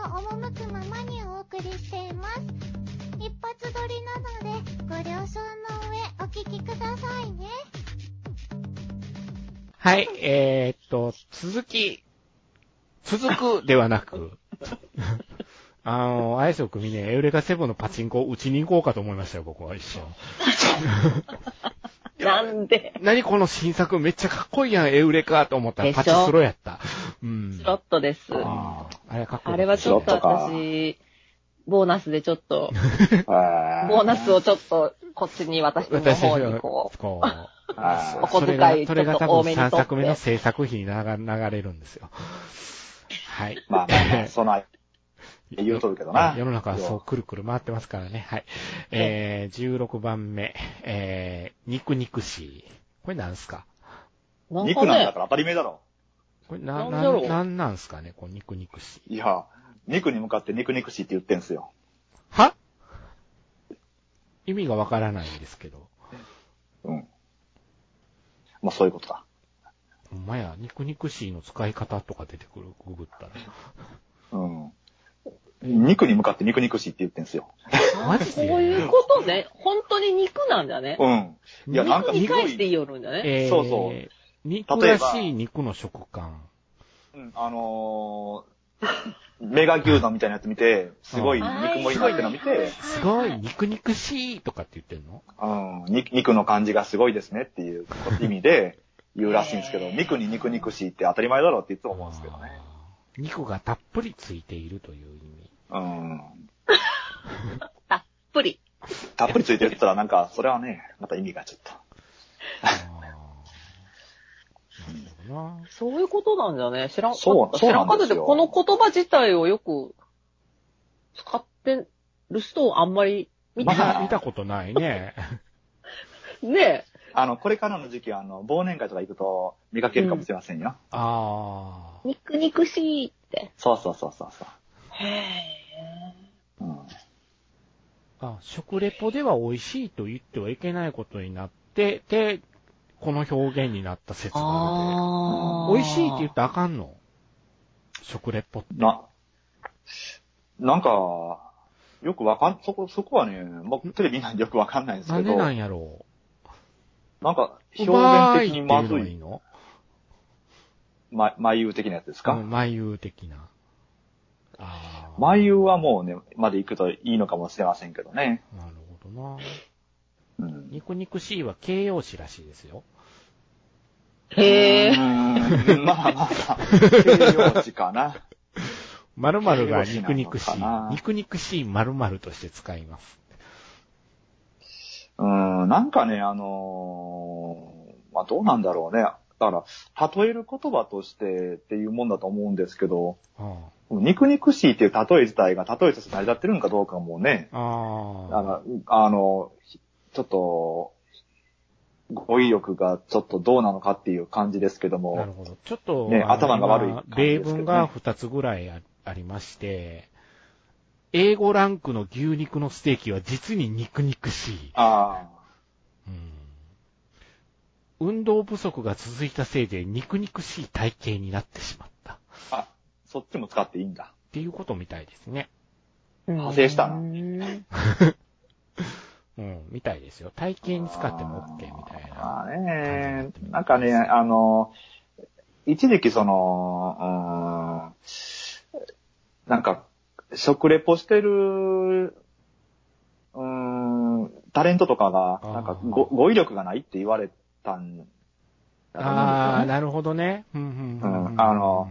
の赴くままにお送りしています。一発撮りなので、ご了承の上お聞きくださいね。はい、えー、っと、続き、続くではなく、あの、アイスを組ね、エウレカセブンのパチンコを打ちに行こうかと思いましたよ、僕は一瞬。なんで？何この新作めっちゃかっこいいやん、エウレカと思ったらでしょ？パチスロやった。うん。スロットです。あーあれはかっこいい。あれはちょっと私、ボーナスでちょっと、あボーナスをちょっとこっちに私の私方にこう、こう。あお小遣いそれがそれが多分ちょっと多めに取3って作目の制作費に流流れるんですよ。はい。まあまあまあ、その、言うとるけどな。世の中はそうくるくる回ってますからね。はい。えー、16番目、えー、肉肉しい。これなんすか？なんかね肉なんだか、ら当たり前だろ。これな、ななん、なんなんすかね？こう肉肉しい。いや、肉に向かって肉肉しいって言ってんすよ。は？意味がわからないんですけど。うん。まあそういうことだ。ほんまや、肉肉しいの使い方とか出てくる、ググったら。うん。肉に向かって肉肉しいって言ってんすよ。マジでそういうことね。本当に肉なんだね。うん。いや、なんか肉に返して言いよるんだね。えー、そうそう肉らしい肉の食感。うんあのー、メガ牛丼みたいなやつ見て、すごい肉盛りになってるの見て、すごい、肉肉しいとかって言ってんの？うん、肉肉の感じがすごいですねっていう意味で言うらしいんですけど、肉に肉肉しいって当たり前だろうっていつも思うんですけどね。肉がたっぷりついているという意味。うん。たっぷり。たっぷりついてるって言ったらなんか、それはね、また意味がちょっと。そういうことなんだね？知らんかった。そうそうなんですよ知らんかったで、この言葉自体をよく使ってる人をあんまり見てまなだ見たことないね。い。ねあの、これからの時期は、あの、忘年会とか行くと見かけるかもしれませんよ。あえ。肉肉しいって。そうそうそうそうそへえ。う。うん。ーあ。食レポでは美味しいと言ってはいけないことになって、で、この表現になった説がああるで。美味しいって言ったらあかんの？食レポって。な、なんか、よくわかん、そこ、そこはね、僕テレビ見ないんでよくわかんないんですけど、なんでなんやろなんか、う。表現的にまうずい、まいっていうのがいいの？ま、眉優的なやつですか、うん眉優的な。ああ。眉優はもうね、まで行くといいのかもしれませんけどね。なるほどな。うん。肉肉しいは形容詞らしいですよ。へえ。まあまあまあ、形容詞かな。〇〇が肉肉しい肉肉しい〇〇として使います。うーん、なんかね、あのーまあどうなんだろうね。だから、例える言葉としてっていうもんだと思うんですけど、あ肉肉しいっていう例え自体が例えとして成り立ってるのかどうかもね、あ。あああ。の、ちょっと、語彙力がちょっとどうなのかっていう感じですけども、なるほど。ちょっと、ね頭が悪いね例文が2つぐらいあありまして、英語ランクの牛肉のステーキは実に肉肉しい。あうん、運動不足が続いたせいで肉肉しい体型になってしまった。っあ、あ、そっちも使っていいんだ。ていうことみたいですね。派生したなうん うん、みたいですよ。体型に使っても OK みたいな。まあね、なんかね、あの、一時期その、うーん、なんか、食レポしてる、うーん、タレントとかが、なんか語語彙力がないって言われたんああ。なるほどね。うんうんうんうんあの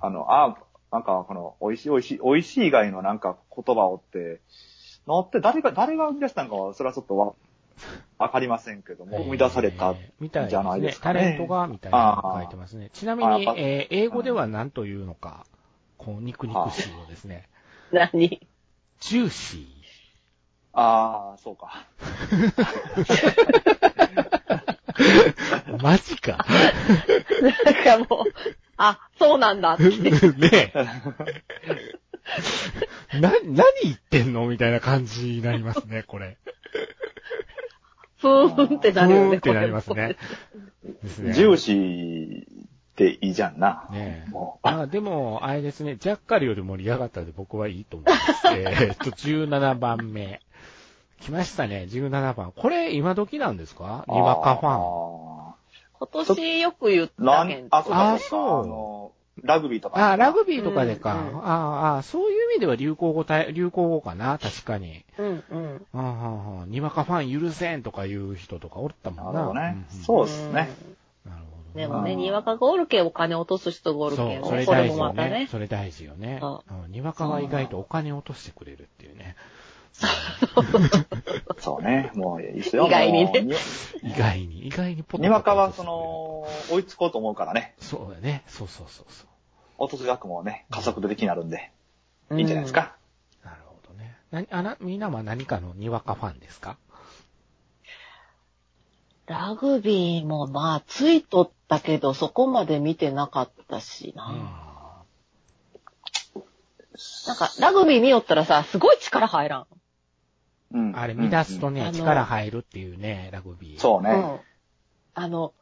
あの、あ、なんかこの、美味しい美味しい、美味しい以外のなんか言葉をって、のって誰が、誰が生み出したのかは、それはちょっとわ、わかりませんけども、生み出されたえーみたいじゃないですかねタレントが、みたいなのが書いてますね。ちなみに、えー英語では何というのか、こう、肉肉しいをですね、何？ジューシー。ああ、そうか。マジか。なんかもう、あ、そうなんだって。ねえ。な、何言ってんのみたいな感じになりますね、これ。ふーんってふなるよね。ーんってなりますね。ですね。ジューシーっていいじゃんな。ねえ。もう。あでも、あれですね、ジャッカルより盛り上がったので僕はいいと思います。えーっと、17番目。来ましたね、17番。これ、今時なんですか？にわかファン。ン。今年よく言ったけん、あ、そうかあそうラグビーとか。あ、ラグビーとかでか。うんうんああ、そういう意味では流行語た、流行語かな、確かに。うんうん。ああ、ああにわかファン許せんとかいう人とかおったもんな。なるほどねんんそうですね。なるほどね。でもね、うんにわかがおるけんお金落とす人がおるそうけん、ね。それこれ大事よねね。。それ大事よね。そうんにわかは意外とお金落としてくれるっていうね。そうね。もういいっすよ。意外にね意外に、意外にポににわかは、その、追いつこうと思うからね。そうだね。そうそうそうそう。落とす額もね、加速度的になるんで、いいんじゃないですか？なるほどね。なあな、みんなは何かのにわかファンですか？ラグビーもまあ、ついとったけど、そこまで見てなかったしな。なんか、ラグビー見よったらさ、すごい力入らん。うん。あれ、乱すとね、うん力入るっていうね、ラグビー。そうね。うん。あの、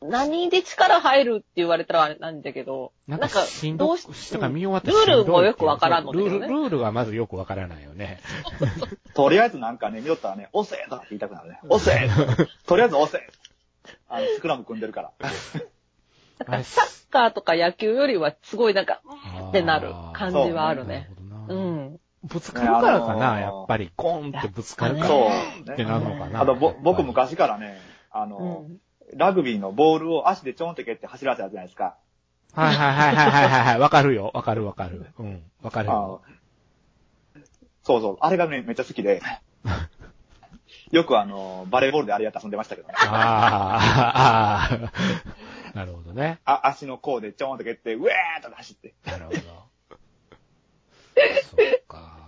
何で力入るって言われたらあれなんだけど、なんか、しんどく、したか見終わってルールもよくわからんのねール、ルールがまずよくわからないよね。とりあえずなんかね、見よったらね、押せとか言いたくなるね。押せとりあえず押せあの、スクラム組んでるから。あれサッカーとか野球よりはすごいなんか、ってなる感じはあるなるね。ほどな。うん。ぶつかるからかな、やっぱり。ゴーンってぶつかるから。そうってなるのかな。あと、ぼ、僕昔からね、あうの、ん。ラグビーのボールを足でちょんって蹴って走らせたじゃないですか。はいはいはいはいはいはい。わかるよ。わかるわかる。うん。わかるあよ。そうそう。あれがね、めっちゃ好きで。よくあの、バレーボールであれやって遊んでましたけどね。ああ、ああ。なるほどね。あ、足の甲でちょんって蹴って、ウェーっと走って。なるほど。そうか。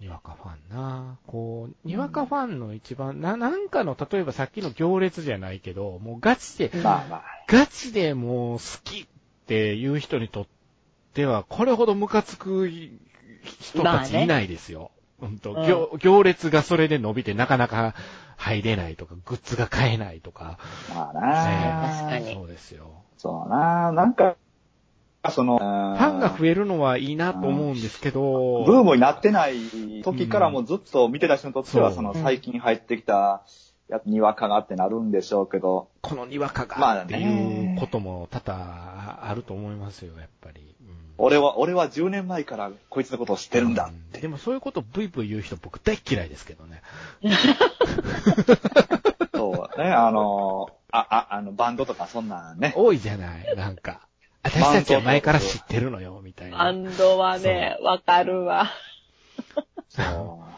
にわかファンな。こう、にわかファンの一番、な、なんかの、例えばさっきの行列じゃないけど、もうガチで、まあまあ。ガチでもう好きっていう人にとっては、これほどムカつく人たちいないですよ。うんとうん行行列がそれで伸びてなかなか入れないとか、グッズが買えないとか。まあねな確かにそうですよ。そうななんか、その、フファンが増えるのはいいなと思うんですけど、ブームになってない時からもずっと見てた人にとっては、そうその最近入ってきた、やにわかがってなるんでしょうけど、このにわかまあねがっていうことも多々あると思いますよ、やっぱり。うん俺は、俺は10年前からこいつのことを知ってるんだって。でもそういうことブイブイ言う人僕大っ嫌いですけどね。そうね、あの、あ、あ、あの、バンドとかそんなんね。多いじゃない、なんか。私たちは前から知ってるのよ、みたいな。バンドはね、わかるわ。そう。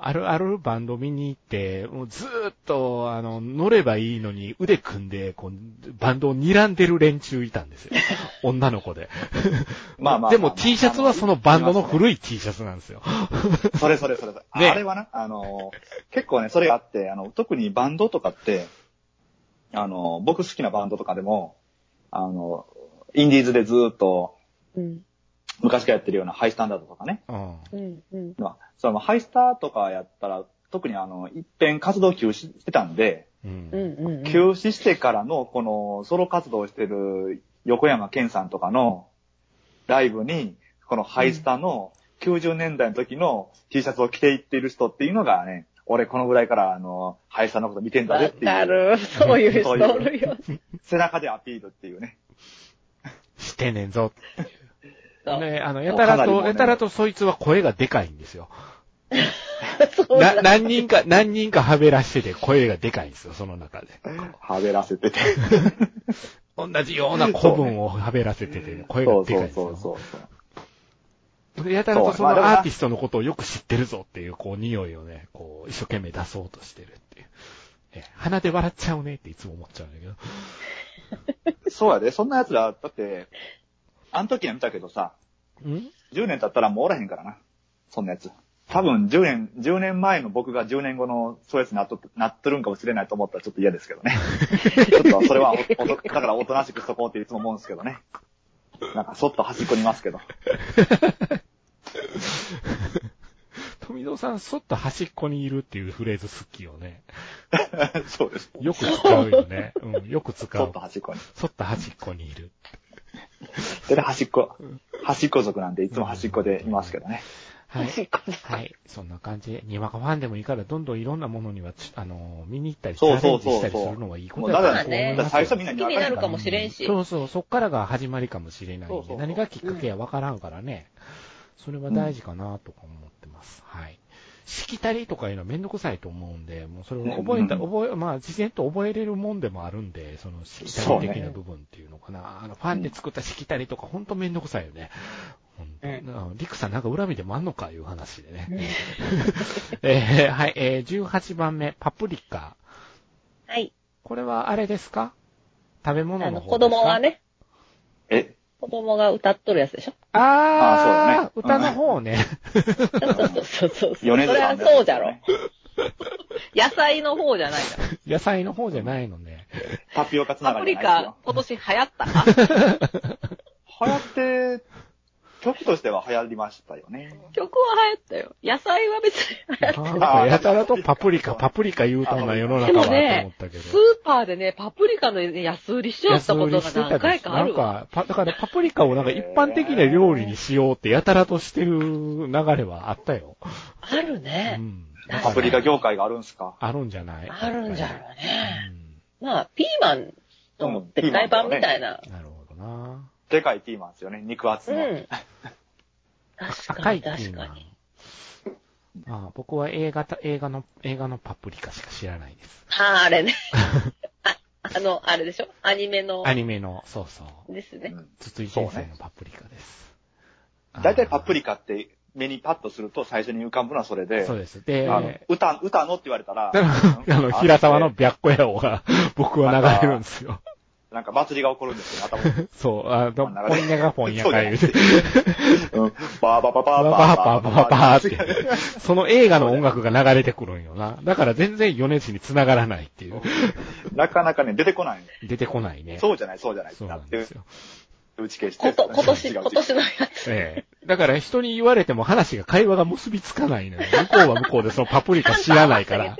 あるあるバンド見に行って、もうずーっと、あの、乗ればいいのに腕組んで、こう、バンドを睨んでる連中いたんですよ。女の子で。まあまあまあでも T シャツはそのバンドの古い T シャツなんですよ。そ れそれそれそれ。ねあれはな、あの、結構ね、それがあって、あの、特にバンドとかって、あの、僕好きなバンドとかでも、あの、インディーズでずーっとうん。昔からやってるようなハイスタンダードとかね。うん。うん。うん。まあ、そのハイスターとかやったら、特にあの、一遍活動休止してたんで、うん。休止してからのこのソロ活動をしてる横山健さんとかのライブに、このハイスタの90年代の時の T シャツを着ていっている人っていうのがね、俺このぐらいからあの、ハイスタのこと見てんだぜわっていう、かる。そういう人おるよ。背中でアピールっていうね。してんねんぞ。ね、あの、やたらと、ねやたらとそいつは声がでかいんですよ。な、だ何人か、何人かはべらしてて声がでかいんですよ、その中で。はべらせてて。同じような古文をはべらせてて、声がでかいんですよ。そうそうそうそう。でやたらとそのアーティストのことをよく知ってるぞっていう、こう、匂いをね、こう、一生懸命出そうとしてるっていう。え鼻で笑っちゃうねっていつも思っちゃうんだけど。そうやで、そんな奴ら、だって、あの時は見たけどさ、ん？10年経ったらもうおらへんからな。そんなやつ。多分10年、10年前の僕が10年後のそうやつになっとなっとるんかもしれないと思ったらちょっと嫌ですけどね。ちょっとそれはお、おとだからおとなしくしとこうっていつも思うんですけどね。なんかそっと端っこにいますけど。富藤さん、そっと端っこにいるっていうフレーズ好きよね。そうです。よく使うよね。うん、よく使うちょっと。端っこに。そっと端っこにいる。で、端っこ、端っこ族なんでいつも端っこでいますけどね。はい。端っこではい。そんな感じで、にわかファンでもいいから、どんどんいろんなものにはち、あの、見に行ったり、チそうャレンジそうそうそうしたりするのはいいことだと思いますよ。最初みんなに好きになるかもしれんし。そうそう、そっからが始まりかもしれないんで、そうそうそう何がきっかけやわからんからね、それは大事かなとか思ってます。はい。しきたりとかいうのはめんどくさいと思うんで、もうそれを覚えた、うん覚え、まあ、自然と覚えれるもんでもあるんで、そのしきたり的な部分っていうのかな。あの、ファンで作ったしきたりとか、ほんとめんどくさいよね。ほんと。リクさんなんか恨みでもあんのかいう話でね。えーはい、えー、18番目、パプリカ。はい。これはあれですか？食べ物あの、の方子供が。ね、え、子供が歌っとるやつでしょ？あー、あーそうだね歌の方ね。そうそうそうそれはそうじゃろ。野菜の方じゃないじゃん。野菜の方じゃないのね。タピオカつなパプリがりじゃないですよ、。カ今年流行った？か 流行って、曲としては流行りましたよね。曲は流行ったよ。野菜は別に流行っなんかやたらとパプリカ、パプリカ言うたんな世のた。中はと思でもねったけど。スーパーでね、パプリカのね安売りしよったことが何回かあるわ。なんか、パだからパプリカをなんか一般的な料理にしようってやたらとしてる流れはあったよ。あるうね。ん。パプリカ業界があるんすか？あるんじゃない？あるんじゃろううね。んまあ、ピーマンのでっかい版みたいな。なるほどな。でかいピーマンですよね、肉厚の。うん。確かに赤いピーマン確かに。。まあ、僕は映画た、映画の、映画のパプリカしか知らないです。ああ、あれね。あ あの、あれでしょ？アニメのア。ニメの、そうそう。ですね。筒井先生のパプリカです。だいたいパプリリカって目にパッとすると最初に浮かぶのはそれで、そうです。で、あの、歌、歌のって言われたら、あの、平沢の白子屋をが、僕は流れるんですよ。なんか祭りが起こるんですよ、頭に。そう、あの、まあポンニャがポンニャか言うて、うんバーバババーパパバーパパパパーって、その映画の音楽が流れてくるんよな。だから全然米津に繋がらないっていう。なかなかね、出てこない。出てこないね。そうじゃない、そうじゃない。そうなんですよ。打ち消して。こと、今年、今年のやつ。ええ。だから人に言われても話が、会話が結びつかないのよ。向こうは向こうでそのパプリカ知らないから。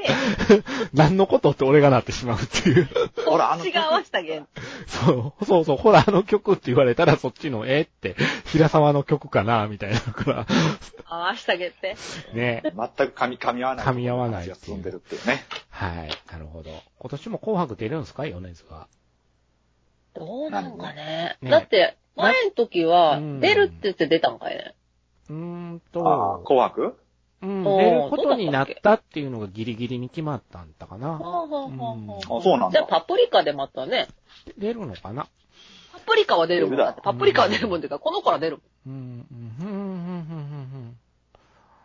何のことって俺がなってしまうっていう。ほらあの違わせたげん。そう、そうそう、ほらあの曲って言われたらそっちの、えって、平沢の曲かなみたいなから。合わせたげって。ね。全く噛み、噛み合わない。噛み合わない話が進んでるっていうね。はい。なるほど。今年も紅白出るんですか米津は？どうなんかね。ねだって、前の時はうん、出るって言って出たんかいね。うーんああ、と、紅白？うん、出ることになったっていうのがギリギリに決まったんだかな。はあはあはあはあ、そうなんあじゃあだ。パプリカでまたね。出るのかな？パプリカは出るもんだって。出パプリカは出るもんっていうか、この子ら出るもうん、うん、うん。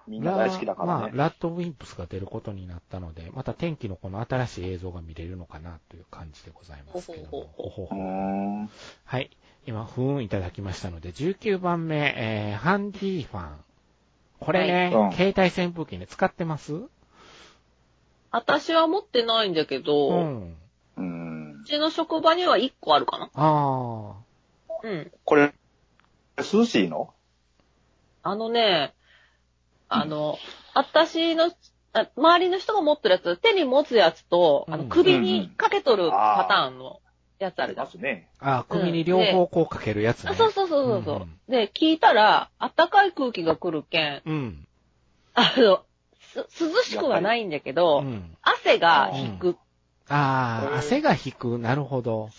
みんな大好きだからまあ、ね。ラッドウィンプスが出ることになったので、また天気のこの新しい映像が見れるのかなという感じでございますけども。ほほほ。はい。今、ふーんいただきましたので、19番目、えー、ハンディファン。これね、はいうん携帯扇風機ね、使ってます？私は持ってないんだけうど、うん。う。ちの職場には1個あるかな。あうん。これ、涼しいの？あのね、あの、私の、あ周りの人が持ってるやつ、手に持つやつと、あのうん首にかけとるパターンのやつあるじゃんま。すね。あ。あー首に両方こうかけるやつね。あそうそうそうそうそう、うんうんで、聞いたら、暖かい空気が来るけん、うん。あの、す涼しくはないんだけど、うん。汗が引く。ああ、汗が引く。なるほど。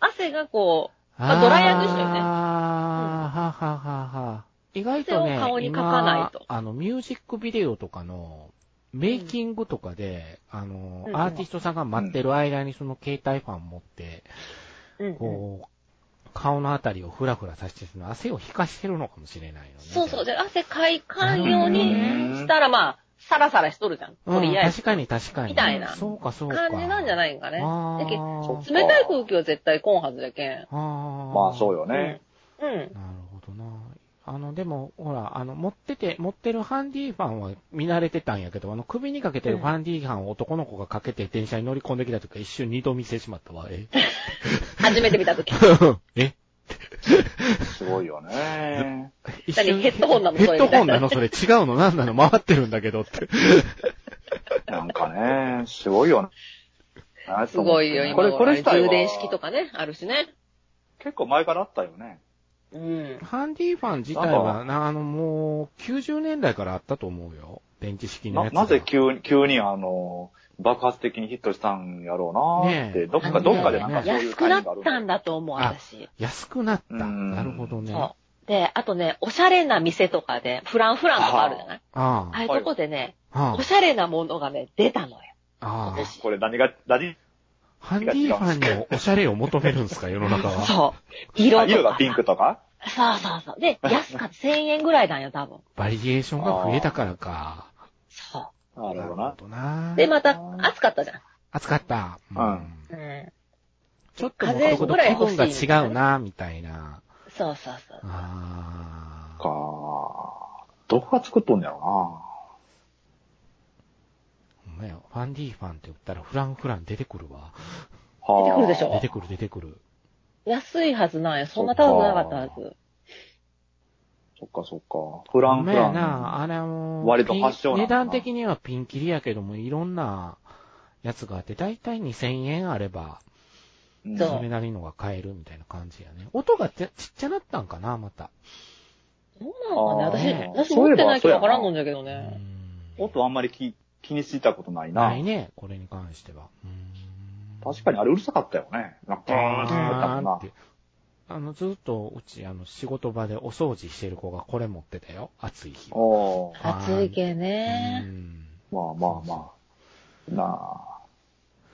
汗がこう、まあドライヤーと一緒よねああ、はははは。意外とね、汗を顔にかかないと今あの、ミュージックビデオとかの、メイキングとかで、あの、うんアーティストさんが待ってる間にその携帯ファン持って、うんうんこう、顔のあたりをフラフラさせて、その汗を引かしてるのかもしれないよね。そうそう。じゃで、汗かいかんようにしたら、まあ、サラサラしとるじゃん。うん、とりあえず。確かに確かに。みたいなそうかそうか。感じなんじゃないんかね。あだけ冷たい空気は絶対来んはずやけん。あーまあそうよね。うん。なるほどな。あの、でも、ほら、あの、持ってて、持ってるハンディファンは見慣れてたんやけど、あの、首にかけてるハンディファンを男の子がかけて電車に乗り込んできた時は一瞬二度見せてしまったわ。え 初めて見たとき。え？すごいよね。一何ヘッドホンなの？ヘッドホンなの？それ違うの？何なの？回ってるんだけどって。なんかね、すごいよね。すごいよ、今これ、これ充電式とかね、あるしね。結構前からあったよね。うん。ハンディファン自体は、なあの、もう、90年代からあったと思うよ。電池式のやつが。ななぜ急に、急にあの、爆発的にヒットしたんやろうなーって、ねえどっか、どっかでなんかそういう安くなったんだと思う、あ私。安くなった。うんなるほどね。そう。で、あとね、おしゃれな店とかで、フランフランとかあるじゃない？あああいうとこでね、あ。あおしゃれなものがね、出たのよ。あ。ああ。これ何が、何ハンディファンにおしゃれを求めるんですか、世の中は？そう。色とか。色がピンクとか？そうそうそう。で、安かった。1000円ぐらいなんよ、多分。バリエーションが増えたからか。そなるほどな。で、また、暑かったじゃん。暑かった。うんうん。ちょっともうそこと気分が違うな、みたいな。そうそうそう。ああ。かどこが作っとんねやろほんまやファンディファンって言ったらフランフラン出てくるわ。なはあ出てくるでしょ？出てくる出てくる。安いはずなんよ。そんな高くなかったはず。そっかそっか。フランフラン。な、あれも、割と発祥値段的にはピンキリやけども、いろんなやつがあって、だいたい2000円あれば、うんそれなりのが買えるみたいな感じやね。音がちっちゃなったんかな、また。どうなのかね私、私持ってないけどわからんのんだけどうね。ん音あんまり気気にしたことないな。ないね、これに関しては。うん確かにあれうるさかったよね。なんか、ブーンって言ったあーって。あの、ずっと、うち、あの、仕事場でお掃除してる子がこれ持ってたよ。暑い日は。おー暑いけうね。んまあまあまあ。なあ。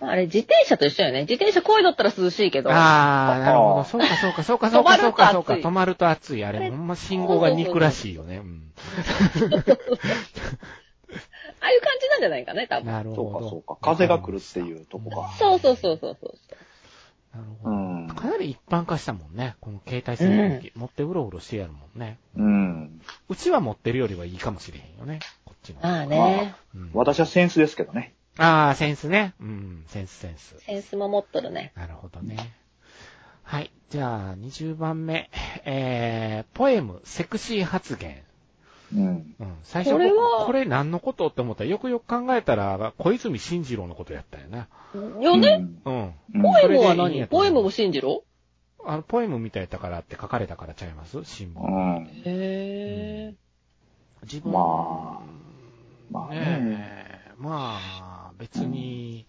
あれ、自転車と一緒よね。自転車こいだったら涼しいけど。あー、なるほど。そうか、そうか、そうか、そうか、そうか、そうか。止止まると暑い。あれ、ほんま信号が肉らしいよね。うん。ああいう感じなんじゃないかね、多分。なるそうかほど。そうか。風が来るっていうとこか。そうそうそうそうそう。なるほど。うん。かなり一般化したもんね。この携帯扇風機。持ってうろうろしてやるもんね。うん。うちは持ってるよりはいいかもしれへんよね。こっちの。まあね。うん私はセンスですけどね。あー、センスね。うん、センスセンス。センスも持っとるね。なるほどね。はい。じゃあ、20番目。えー、ポエム、セクシー発言。うん。うん。最初、これはこれ何のことって思ったら、よくよく考えたら、小泉進次郎のことやったよな。よね、うん。うん。ポエムは何ポエムも信じろあの、ポエムみたいやったからって書かれたからちゃいます？新聞。うん。へ自分、まあまあねまあ、別に、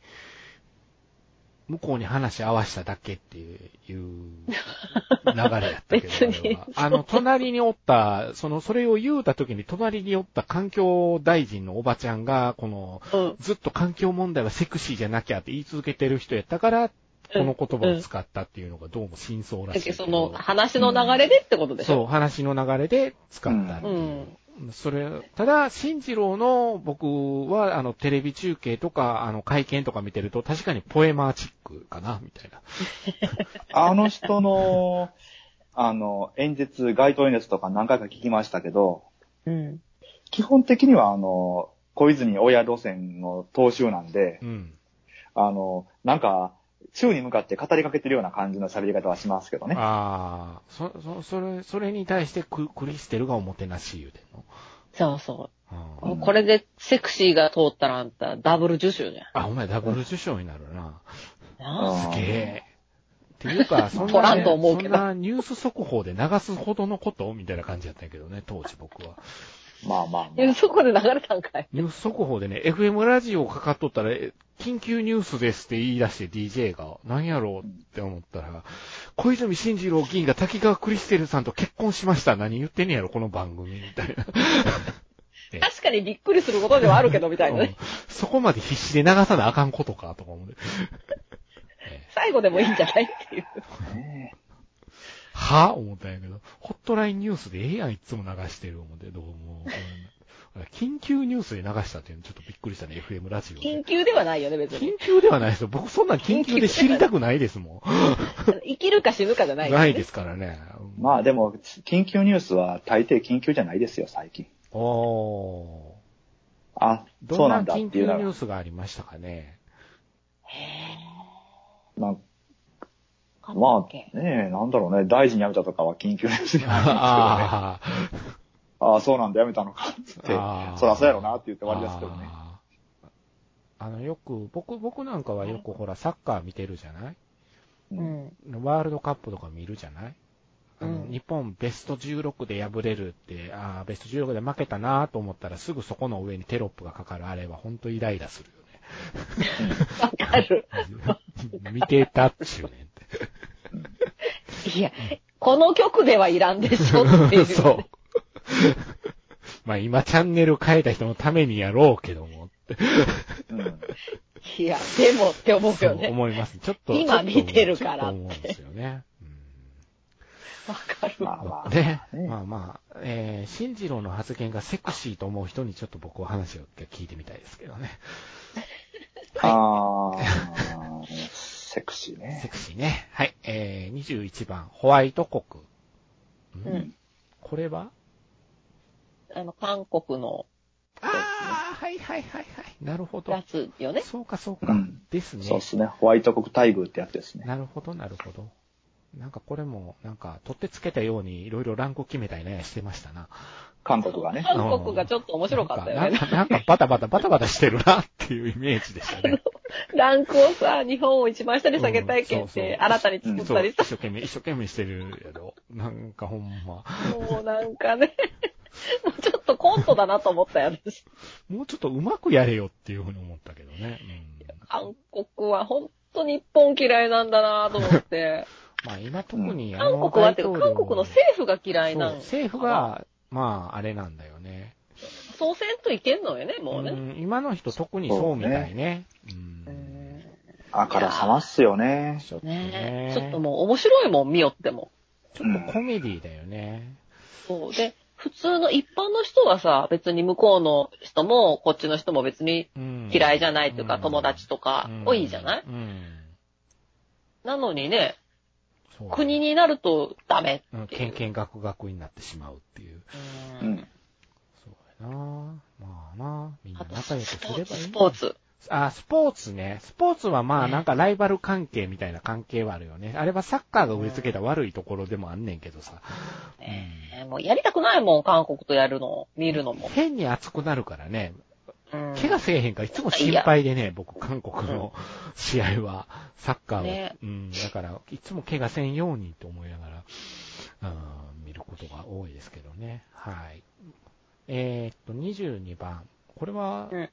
向こうに話合わしただけっていう流れやったけど、別にああの、隣におった、その、それを言うた時に隣におった環境大臣のおばちゃんが、この、うん。ずっと環境問題はセクシーじゃなきゃって言い続けてる人やったから、この言葉を使ったっていうのがどうも真相らしいけど。その話の流れでってことでしそう、ょ話の流れで使ったっていう。うんそれ、ただ、新次郎の僕は、あの、テレビ中継とか、あの、会見とか見てると、確かにポエマーチックかな、みたいな。あの人の、あの、演説、街頭演説とか何回か聞きましたけど、うん。基本的にはあの、小泉親路線の踏襲なんでう、ん。あの、なんか、宙に向かって語りかけてるような感じの喋り方はしますけどね。ああ、そ、そ、それ、それに対してク、クリステルがおもてなし言うてんの？そうそうんう。これでセクシーが通ったらあんたダブル受賞じゃん。あ、お前ダブル受賞になるな。すげえ。っていうか、そん取らな、んと思うけどそんなニュース速報で流すほどのこと？みたいな感じやったんやけどね、当時僕は。まあまあいや、まあ。そこで流れたんかい。ニュース速報でね、FM ラジオかかっとったら、え緊急ニュースですって言い出して DJ が、何やろうって思ったら、小泉進次郎議員が滝川クリステルさんと結婚しました。何言ってんねやろ、この番組みたいな。え確かにびっくりすることではあるけど、みたいなうんね。そこまで必死で流さなあかんことか、とか思う。最後でもいいんじゃないっていう。ねは思ったんやけど、ホットラインニュースでええやん、いつも流してる思って、どうも。うん緊急ニュースで流したっていうのちょっとびっくりしたね、FM ラジオで緊。急ではないよね、別に。緊急ではないですよ。僕そんなん緊急で知りたくないですも 生きるか死ぬかじゃないねないですからね。まあでも、緊急ニュースは大抵緊急じゃないですよ、最近。おー。あ、どんなんそうなだって緊急ニいうのはュースがありましたかね。なんまあ、ねえ、なんだろうね、大臣辞めたとかは緊急ニュースじゃないですけどね。ああ。ああ、そうなんだ、やめたのかって。言って、そらそうやろなって言って終わりですけどね。あの、よく、僕、僕なんかはよくほら、サッカー見てるじゃない？うん。ワールドカップとか見るじゃない？あの、うん。日本ベスト16で敗れるって、ああ、ベスト16で負けたなと思ったらすぐそこの上にテロップがかかる。あれは本当イライラするわかる。見てたっちゅうねんって。いや、この曲ではいらんでしょっていう。そう。まあ今チャンネル変えた人のためにやろうけどもって。うん。いや、でもって思うそうよね。思います。ちょっと。今見てるからっと思うんですよね。わかる。まあまあ。ね、ねまあまあ、えー、新次郎の発言がセクシーと思う人にちょっと僕は話を聞いてみたいですけどね。ああ、セクシーセね。クシーね。はい。えー、21番、ホワイト国。うんん。これは？あの、韓国のああ、はいはいはいはい。なるほどや。つよね。そうかそうか。うんですね。そうですね。ホワイト国待遇ってやつですね。なるほど、なるほど。なんかこれも、なんか、取ってつけたように、いろいろランク決めたりね、してましたな。韓国がね。韓国がちょっと面白かったよねなん。か、なんかバタバタバタバタしてるなっていうイメージでしたね。ランクをさ、日本を一番下に下げたいけって、新たに作ったりさ、一生懸命、一生懸命してるやろ。なんかほんま。もうなんかね、もうちょっとコントだなと思ったよ、私。もうちょっと上手くやれよっていうふうに思ったけどね。韓国は本当日本嫌いなんだなと思って。うん、まあ今特にあ韓の国はっていうか、韓国の政府が嫌いなん政府が、まああれなんだよね。そうせんといけんのよね、もうね。ん今の人特にそうみたいね。ううんんあからさまっすよね。ちょっとねね。ちょっともう面白いもん、見よっても。ちょっとコメディだよね。そう。で、普通の一般の人はさ、別に向こうの人も、こっちの人も別にうん嫌いじゃないというか、うん友達とかうん多いじゃない、うん。なのにね、そう国になるとダメうん、っていう。けんけんがくがくになってしまうっていう。ううんん。そうやなまあなみんなあと仲良くすればいい。スポーツ。あ、スポーツね。スポーツはまあねなんかライバル関係みたいな関係はあるよね。あれはサッカーが植え付けた悪いところでもあんねんけどさ。ねえもうやりたくないもん、韓国とやるの、見るのも。変に熱くなるからね。うん怪我せえへんからいつも心配でね、僕韓国の試合は、サッカーは。ねうん。だから、いつも怪我せんようにと思いながら、うん、見ることが多いですけどね。はい。えー、っと、22番。これは、うん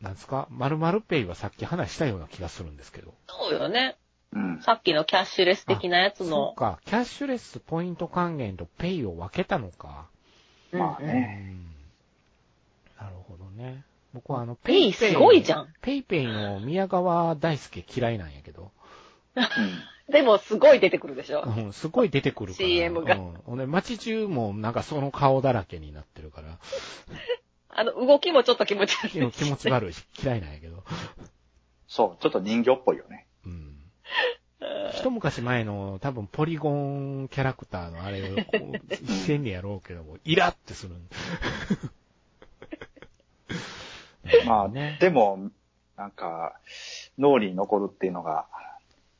なんですか？〇〇ペイはさっき話したような気がするんですけど。そうよね。うん。さっきのキャッシュレス的なやつそうの。か、キャッシュレスポイント還元とペイを分けたのか。まあうね。ん。なるほどね。僕はあの、ペイすごいじゃん。ペイペイの宮川大輔嫌いなんやけど。でもすごい出てくるでしょ。うん、すごい出てくるから。CM がうん。街中もなんかその顔だらけになってるから、あの、動きもちょっと気持ち悪い。気持ち悪いし、嫌いなんやけど。そう、ちょっと人形っぽいよね。うん。一昔前の多分ポリゴンキャラクターのあれを 一斉にやろうけども、イラってする。まあ、ね。でも、なんか、脳裏に残るっていうのが、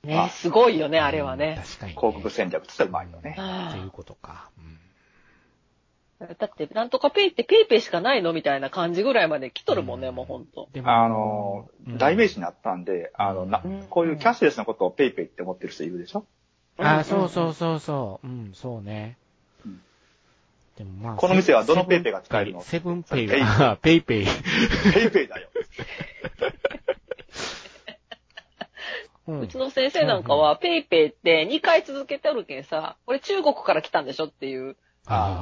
ねすごいよね、あれはね。確かに、ね。広告戦略としてはうまいよね。あっていうことか。うんだって、なんとかペイってペイペイしかないのみたいな感じぐらいまで来とるもんね、うんもうほんと。でもあの、うん代名詞になったんで、あの、なうんこういうキャッシュレスのことをペイペイって思ってる人いるでしょ？あ、そうそうそうそう。うん、そうね。うんでもまあ。この店はどのペイペイが使えるの？セブンペイペイペイ。は、ペイペイ。ペイペイだよ。うちの先生なんかは、ペイペイって2回続けておるけんさ、これ中国から来たんでしょっていう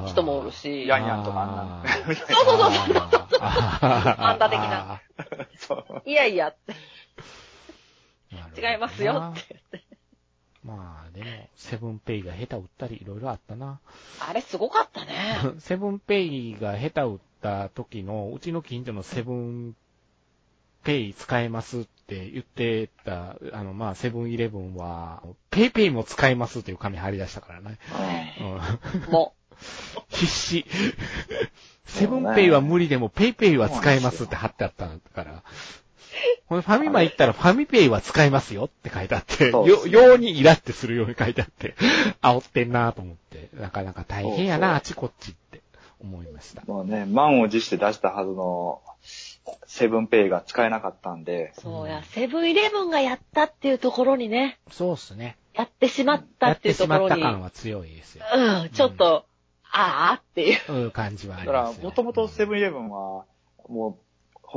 人もおるし、ヤンヤンとかあんなそうそうそうそう。あ ーパンダ的な。いやいやって、違いますよって言って。まあ、でも、セブンペイが下手打ったりいろいろあったな。あれすごかったね。セブンペイが下手打った時の、うちの近所のセブンペイ使えますって言ってた、あの、まあ、セブンイレブンは、ペイペイも使えますっていう紙貼り出したからね。うんも 必死。セブンペイは無理でもペイペイは使えますって貼ってあったから。ほんでファミマ行ったらファミペイは使えますよって書いてあって、よ、ようにイラってするように書いてあって、煽ってんなと思って、なかなか大変やな、あちこちって思いました。もうね、満を持して出したはずのセブンペイが使えなかったんで、そうや、セブンイレブンがやったっていうところにね、そうっすね。やってしまったやっていうとってしまっころに、た感は強いですよ。うん、ちょっと、ああっていう。うん、感じはあだからります、よ。もともとセブンイレブンは、もう、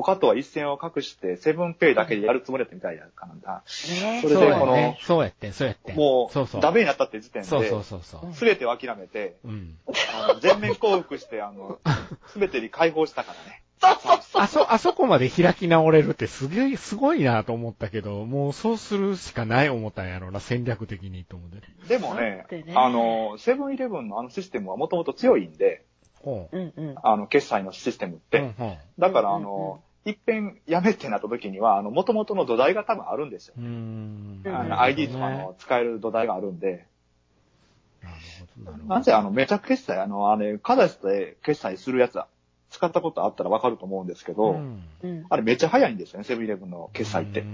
他とは一線を画して、セブンペイだけでやるつもりだったみたいやからな。ねそれそうでこの。そうやってん、そうやってん。もそうそうう、ダメになったって時点で、そうそうそうそう。すべてを諦めて、うん。あの全面降伏して、あの、すべてに解放したからね。あそ、あそこまで開き直れるってすげえ、すごいなと思ったけど、もうそうするしかない思ったんやろうな、戦略的にと思って。でもねねあの、セブンイレブンのあのシステムはもともと強いんで、ほう。うんうん。あの、決済のシステムって。うんうんだから、あうんうんの、いっぺんやめってなった時には、あの、元々の土台が多分あるんですよ。うーん。うんあの、ID とかの使える土台があるんで。なるほど、なるほど。なんせ、あの、めちゃ決済、あの、あれ、カダスで決済するやつは、使ったことあったらわかると思うんですけど、うんうん。あれめっちゃ早いんですよね、セブンイレブンの決済って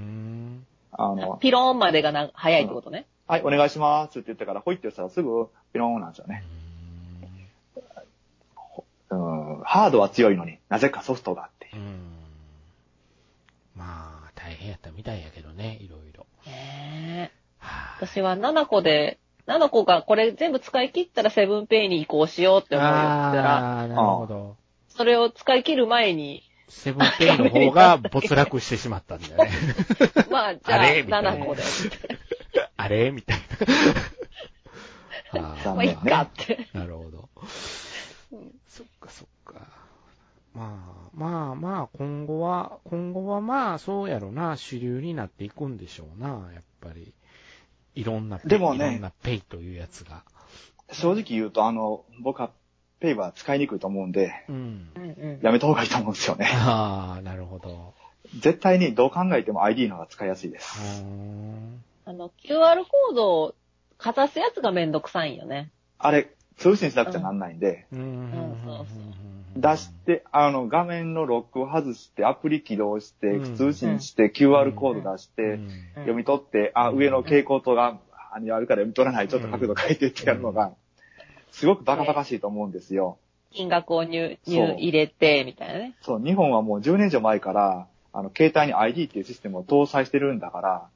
あの、ピローンまでがな早いってことね。はい、お願いしますって言ってから、ほいって押したらすぐピローンなんですよね。うん、ハードは強いのになぜかソフトがあってう。ん。まあ、大変やったみたいやけどね、いろいろ。ねえは私は7個で、7個がこれ全部使い切ったらセブンペイに移行しようって思ったら、あー、なるほど。それを使い切る前に、セブンペイの方が没落してしまったんだよね。まあ、じゃああれ？みたいな7個で。あれ？みたいな。あ ーまあ、いっかって。なるほど。そっかそっか。まあ、まあまあ、今後は、今後はまあ、そうやろな、主流になっていくんでしょうな、やっぱり。いろんなペイ、でもねいろんなペイというやつが。正直言うと、あの、僕はペイは使いにくいと思うんで、うん。うんうん。やめた方がいいと思うんですよね。ああ、なるほど。絶対にどう考えても ID の方が使いやすいでうす。あの、QR コードをかざすやつがめんどくさいんよね。あれ、通信しなくちゃなんないんで、うんうんそう出して、あの、画面のロックを外して、アプリ起動してうん、通信して、QR コード出して、うん。読み取って、あ、上の蛍光灯が、あにあるから読み取らない、ちょっと角度変えてってやるのが、すごくバカバカしいと思うんですよ。金額を入、入、入れて、みたいなね。そう、日本はもう10年以上前から、あの、携帯に ID っていうシステムを搭載してるんだから、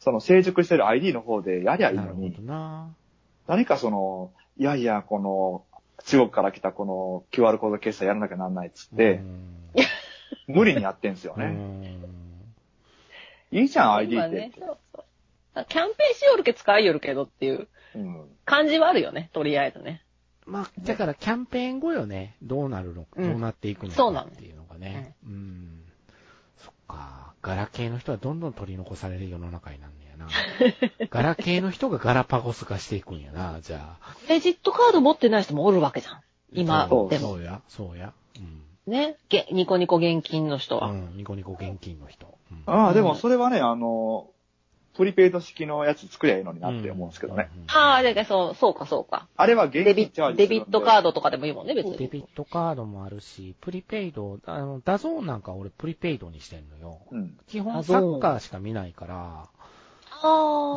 その成熟してる ID の方でやりゃいいのに。何かその、いやいや、この、中国から来たこの QR コード決済やらなきゃなんないっつって、無理にやってんすようん、うね。んいいじゃん、ID って今ね。そうそうキャンペーンしよるけ使いよるけどっていううん。感じはあるよね、とりあえずね。まあ、だからキャンペーン後よね、どうなるのか、うんどうなっていくのそうなのかっていうのがね。うん。そっか。ガラケーの人はどんどん取り残される世の中になんねやな。ガラケーの人がガラパゴス化していくんやな、じゃあ。クレジットカード持ってない人もおるわけじゃん。今そうでもそうや、そうや。うん。ね。げニコニコ現金の人は。うん、ニコニコ現金の人。うんああ、でもそれはね、あの、プリペイド式のやつ作りゃいいのになって思うんですけどね。。うんああ、だからそう、そうかそうか。あれは現デビ金デビットカードとかでもいいもんね、別に。デビットカードもあるし、プリペイド、あの、 DAZN なんか俺プリペイドにしてんのよ。うん。基本サッカーしか見ないから、ああ。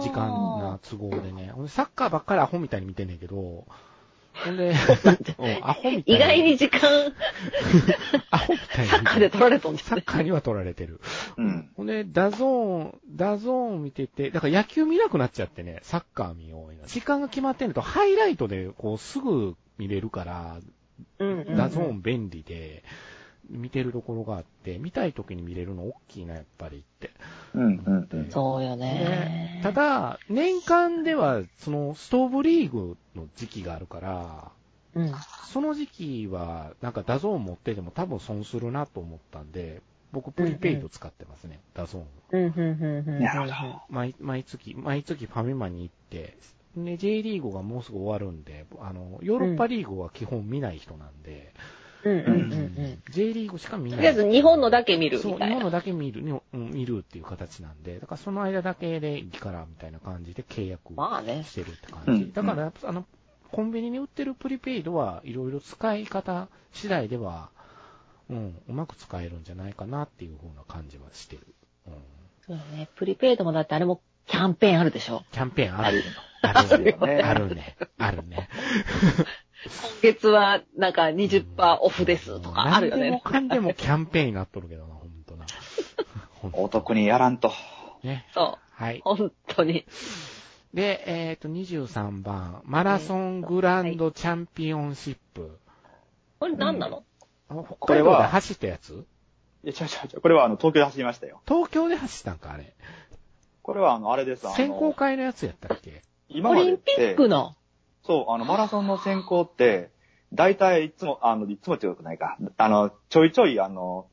時間の都合でね。サッカーばっかりアホみたいに見てんねんけど、ほんで、うんアホみたい意外に時間、アホみたいにサッカーで取られとんじゃサッカーには取られてる。うん。ほんで、 DAZN、DAZN 見てて、だから野球見なくなっちゃってね、サッカー見よう時間が決まってんのと、ハイライトでこうすぐ見れるから、うんうんうん。 DAZN 便利で、見てるところがあって、見たい時に見れるの大きいな、やっぱりって。うん。うん。うん。そうよでね。ただ、年間では、その、ストーブリーグの時期があるから、うん。その時期は、なんか DAZN 持ってても多分損するなと思ったんで、僕プリペイド使ってますね、 DAZN。うん、うん、うん、うん。なるほど毎毎月、毎月ファミマに行って、ね、J リーグがもうすぐ終わるんで、あの、ヨーロッパリーグは基本見ない人なんで、うん、うん、うんうん。J リーグしか見ない。とりあえず日本のだけ見るそう、みたいな。日本のだけ見る、にうん見るっていう形なんで、だからその間だけでいいからみたいな感じで契約まあね。してるって感じ。うんだから、あの、コンビニに売ってるプリペイドはいろいろ使い方次第では、うん、うまく使えるんじゃないかなっていう風な感じはしてる。うん。そうだね。プリペイドもだってあれもキャンペーンあるでしょ。キャンペーンある。あるねあるね。あるね。月はなんか20%オフですとかあるよ何でもね。かんでもキャンペーンになっとるけどな、ほんとな。ほんとお得にやらんと。ね。そはい。う。本当に。で、えっ、と、23番、マラソングランドチャンピオンシップ。これ何なの、あ北海道で走ったやつ？いや、違う違う違う。これはあの、東京で走りましたよ。東京で走ったんか、あれ。これはあの、あれです。あの選考会のやつやったっけ？今までっオリンピッて、クの？そう、あの、マラソンの選考って、大体いつも、あの、いつも強くないか。あの、ちょいちょい、あの、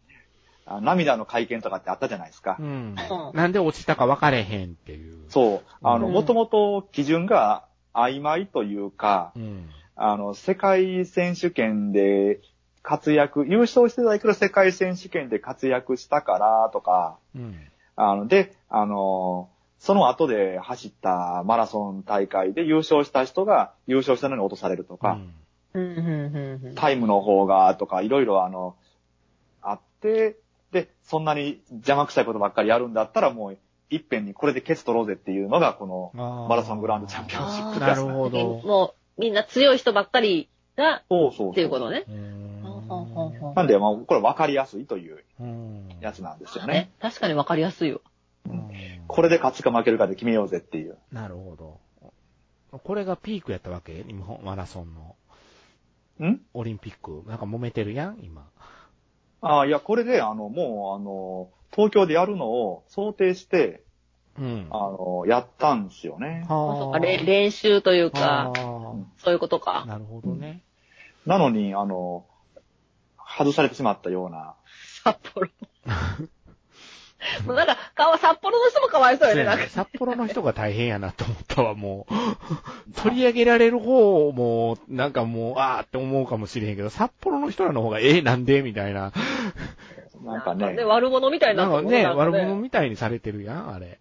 あ涙の会見とかってあったじゃないですか。うんうん。なんで落ちたか分かれへんっていう。そう。あの、うんもともと基準が曖昧というか、うん。あの、世界選手権で活躍、優勝してたけど世界選手権で活躍したからとか、うん。あの、で、あの、その後で走ったマラソン大会で優勝した人が優勝したのに落とされるとか、うん。タイムの方がとか、いろいろあの、あって、で、そんなに邪魔くさいことばっかりやるんだったらもう、いっぺんにこれでケツ取ろうぜっていうのが、このマラソングランドチャンピオンシップなるほど。もう、みんな強い人ばっかりが、そうそうそう。っていうことね。なんで、まあ、これ分かりやすいといううんやつなんですよねね。。確かにわかりやすいよ。うんこれで勝つか負けるかで決めようぜっていう。なるほど。これがピークやったわけ？日本マラソンのん？オリンピック。なんか揉めてるやん？今。ああ、いや、これで、あの、もう、あの、東京でやるのを想定して、うん。あの、やったんですよね。そうかはれ練習というあか、ーそういうことか。なるほどね。なのに、あの、外されてしまったような。札幌。もうなんか、顔、札幌の人もかわいそうよね、なんか。札幌の人が大変やなと思ったわ、もう。取り上げられる方も、なんかもう、あーって思うかもしれへんけど、札幌の人らの方が、えー、なんでみたいな。なんかね、悪者みたいになってるなんかね、悪者みたいにされてるやん、あれ。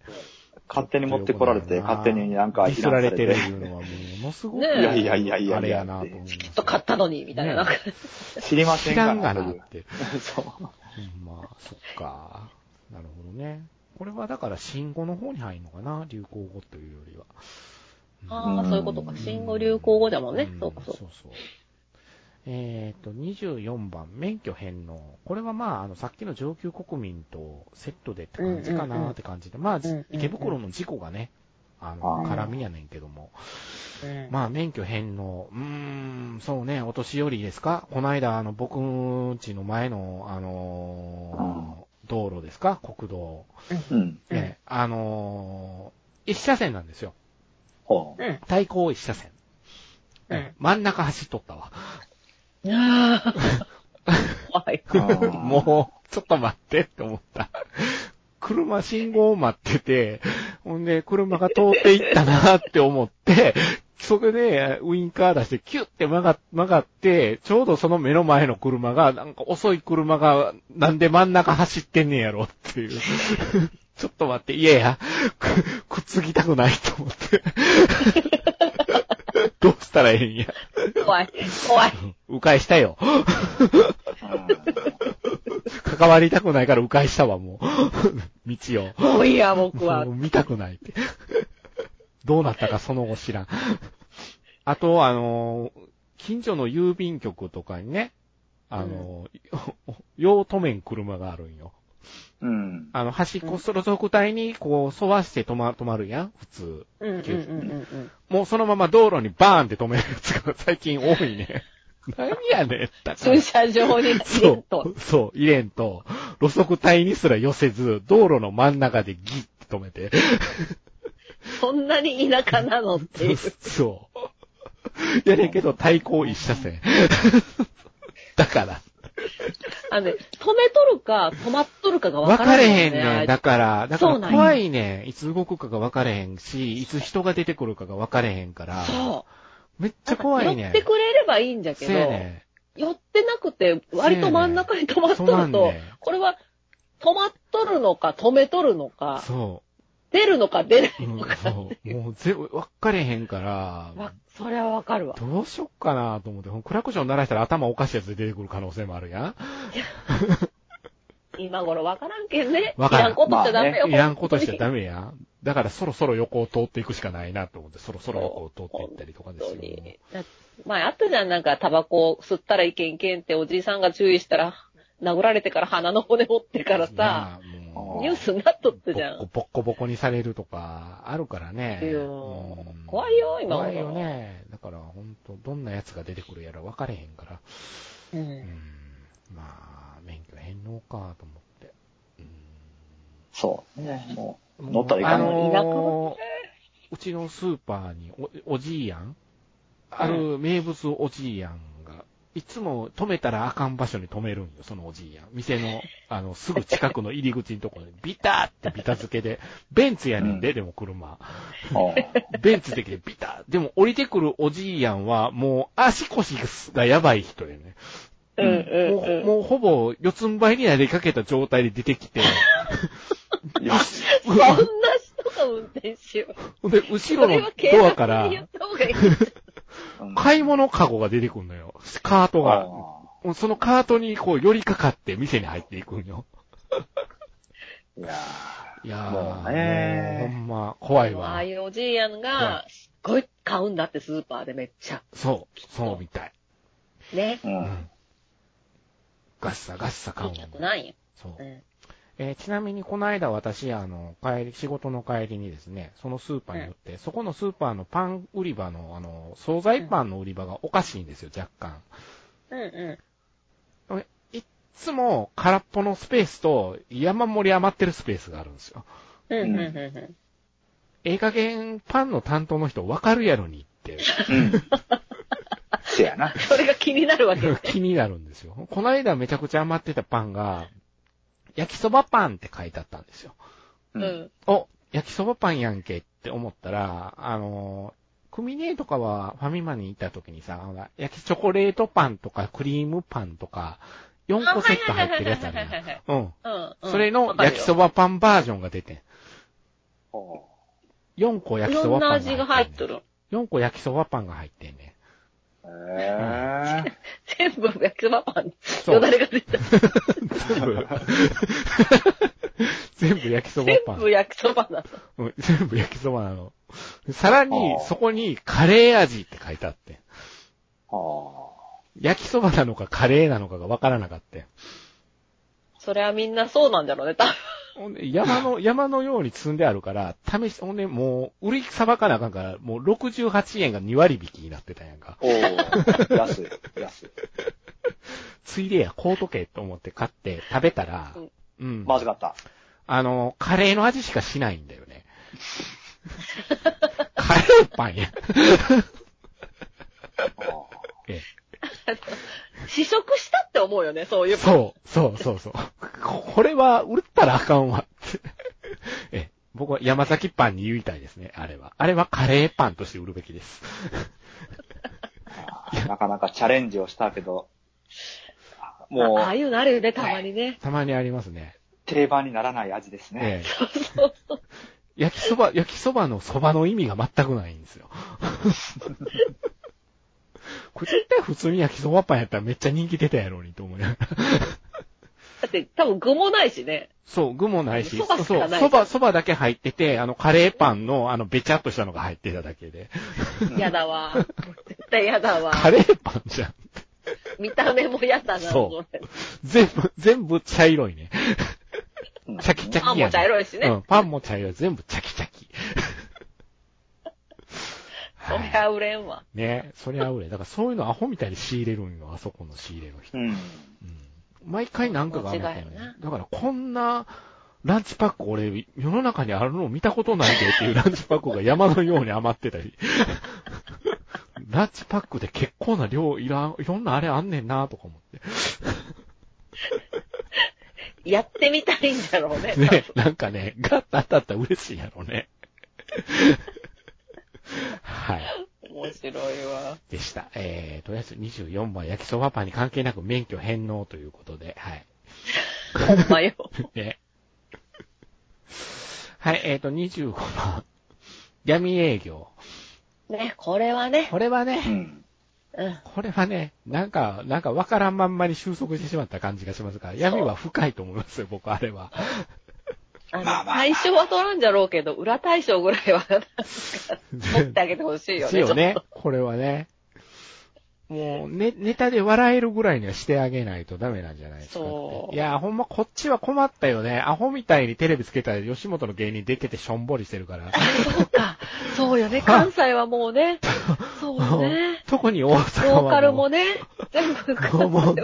勝手に持ってこられて、勝手になんかディスられてるいうのはものすごく、ねいやいやいやいやあれやなと思いますきっと買ったのに、みたいな。なんか知りませんが知らんがなって。そう。うんまあ、そっか。なるほどね。これはだから、新語の方に入るのかな？流行語というよりは。ああ、そういうことか。新語・流行語だもんねん。そうか、そうか。そうそう。えっ、と、24番、免許返納。これはまあ、あの、さっきの上級国民とセットでって感じかなって感じで、まあ、うんうんうん池袋の事故がね、あの、あー絡みやねんけども。うんまあ、免許返納。うーん、そうね、お年寄りですか？この間、あの、僕ん家の前の、あのー道路ですか？国道。うん。ね、あのー一車線なんですよ。ほう。うん。対向一車線。うん真ん中走っとったわ。ああ。怖い。あ ーもう、ちょっと待ってって思った。車信号を待ってて、ほんで、車が通っていったなって思って、それで、ウインカー出して、キュッて曲が曲がって、ちょうどその目の前の車が、なんか遅い車が、なんで真ん中走ってんねやろっていう。ちょっと待って、いやいや、く、くっつきたくないと思って。どうしたらええんや。怖い。怖い。迂回したよ。関わりたくないから迂回したわ、もう。道を。もういいや、僕はもう。見たくないって。どうなったかその後知らん。あと、あの、近所の郵便局とかにね、あの、用止めん車があるんよ。うん。あの、端っこそろ属帯に、こう、沿わして止ま、止まるやん？普通。うんうんうんうんもうそのまま道路にバーンって止めるやつが 最近多いね。何やねん、駐車場に入れそるとう。、そう、入れんと、路側帯にすら寄せず、道路の真ん中でギッて止めて。そんなに田舎なのっていう。そう。やねんけど、対向一車線。だから、あのね、止めとるか、止まっとるかが分分かかられへんへんね。ねん。だから、だから怖いねん。いつ動くかが分かれへんし、いつ人が出てくるかが分かれへんから、そう。めっちゃ怖いねん。寄ってくれればいいんじゃけど、ね寄ってなくて、割と真ん中に止まっとるとんねん、これは止まっとるのか、止めとるのん。か、そ。出るのか出ないのか。そう。もうぜ、分かれへんから、わそれはわかるわ。どうしよっかなと思って、クラクション鳴らしたら頭おかしいやつ出てくる可能性もあるやん。今頃わからんけんね。わからんいらんことしちゃダメよ。いらんことしちゃメ。ダメやん。だからそろそろ横を通っていくしかないなと思って、そろそろ横を通っていったりとかですよ。前あったじゃん、なんかタバコ吸ったらいけんけんっておじいさんが注意したら、殴られてから鼻の骨折ってからさ、なあニュースになっとったじゃん。ボッコボッコにされるとか、あるからね。怖いよ今怖いよね。だから本当どんなやつが出てくるやら分かれへんから。う。うんん。まあ、免許返納かと思って。うんそうね。もう、乗ったらいかんあのうちのスーパーにお、おじいやんある名物おじいやんが、いつも止めたらあかん場所に止めるんよ、そのおじいやん。店の、あの、すぐ近くの入り口のところに、ビターってビタ付けで、ベンツやねんで、でも車。うんベンツできてビター。でも降りてくるおじいやんは、もう足腰がやばい人やね。うんうんもう、うん。もうほぼ四つん這いになりかけた状態で出てきて、そんな人が運転しよう。ほんで、後ろのドアから買い物カゴが出てくるのよ。カートが。あそのカートにこう寄りかかって店に入っていくんよ。ーいやいやー、もうねほんま、怖いわああ。いうおじいやんが、すっごい買うんだってスーパーでめっちゃ。そう、そうみたい。ね。ーう。うんん。ガッサガッサ買うん100なんや。そうう。ん。えーちなみにこの間私、あの、帰り、仕事の帰りにですね、そのスーパーに寄って、そこのスーパーのパン売り場の、あの、惣菜パンの売り場がおかしいんですよ、若干。うんういっつも空っぽのスペースと山盛り余ってるスペースがあるんですよ。ん。うんうんうんうん。ええ加減パンの担当の人わかるやろにってうん。せやな。それが気になるわけね。気になるんですよ。この間めちゃくちゃ余ってたパンが、焼きそばパンって書いてあったんですよ。う。うんん。お、焼きそばパンやんけって思ったら、あの、クミネとかはファミマに行った時にさ、焼きチョコレートパンとかクリームパンとか、4個セット入ってるやつあるやんうん。うんうん。それの焼きそばパンバージョンが出てん。ほ4個焼きそばパンがな味が入っとる。る。4個焼きそばパンが入ってんね。うへえ。全部焼きそばパンに。よだれが出た。全部、全部焼きそば全パン。部焼きそばなの。うん全部焼きそばなの。さらにあー、そこにカレー味って書いてあって。は焼きそばなのかカレーなのかがわからなかった。それはみんなそうなんだろうね、多分。ほんで山の、山のように積んであるから、試し、ほんで、もう、売りさばかなあかんから、もう68円が2割引きになってたんやんか。おー安い、安い。ついでや、買うとけと思って買って食べたらうん、うん。まずかった。あの、カレーの味しかしないんだよね。カレーパンや。あ え 試食したって思うよね、そういうえ、そう、そう、そう、そう。ここれは売ったらあかんわ。え え、僕は山崎パンに言いたいですね、あれは。あれはカレーパンとして売るべきです。ー なかなかチャレンジをしたけど、もうああいうのあるよね、たまにね。たまにありますね。定番にならない味ですね。ええ。そうそうそう。焼きそば、焼きそばのそばの意味が全くないんですよ。これ絶対普通に焼きそばパンやったらめっちゃ人気出たやろうにと思いながら。だって多分具もないしね。そう、具もないし、そばしそう、かないそば、そばだけ入ってて、あの、カレーパンの、あの、べちゃっとしたのが入ってただけで。やだわ。絶対やだわ。カレーパンじゃん。見た目もやだな、そうれ全部、全部茶色いね。うんチャキチャキや、ね。パンも茶色いしねうん、パンも茶色い。全部チャキチャキ。そりゃ売れんわ。ねそりゃ売れ。だからそういうのアホみたいに仕入れるんよ、あそこの仕入れの人。うん。うん毎回なんかが余ったよ間違いな。ねだからこんな、ランチパック俺、世の中にあるのを見たことないでっていうランチパックが山のように余ってたり。ランチパックで結構な量いらん、いろんなあれあんねんなとか思って。やってみたいんだろうね。ね、なんかね、ガッと当たったら嬉しいやろね。はい。面白いわ。でした。えー、とりあえず24番焼きそばパンに関係なく免許返納ということで、はい。ほんまよ。ね。はい、えーと、25番。闇営業。ね、これはね。これはね、うん。うん。これはね、なんか、なんかわからんまんまに収束してしまった感じがしますから、闇は深いと思いますよ、僕、あれは。あの、まあまあは取らんじゃろうけど、裏大賞ぐらいは、取ってあげてほしいよね。ですよね。これはね。もう、ね、ネタで笑えるぐらいにはしてあげないとダメなんじゃないですか。そういや、ほんまこっちは困ったよね。アホみたいにテレビつけたら吉本の芸人出ててしょんぼりしてるから。そうか。そうよね。関西はもうね。そうよね。特に大阪はローカルもね、全部もう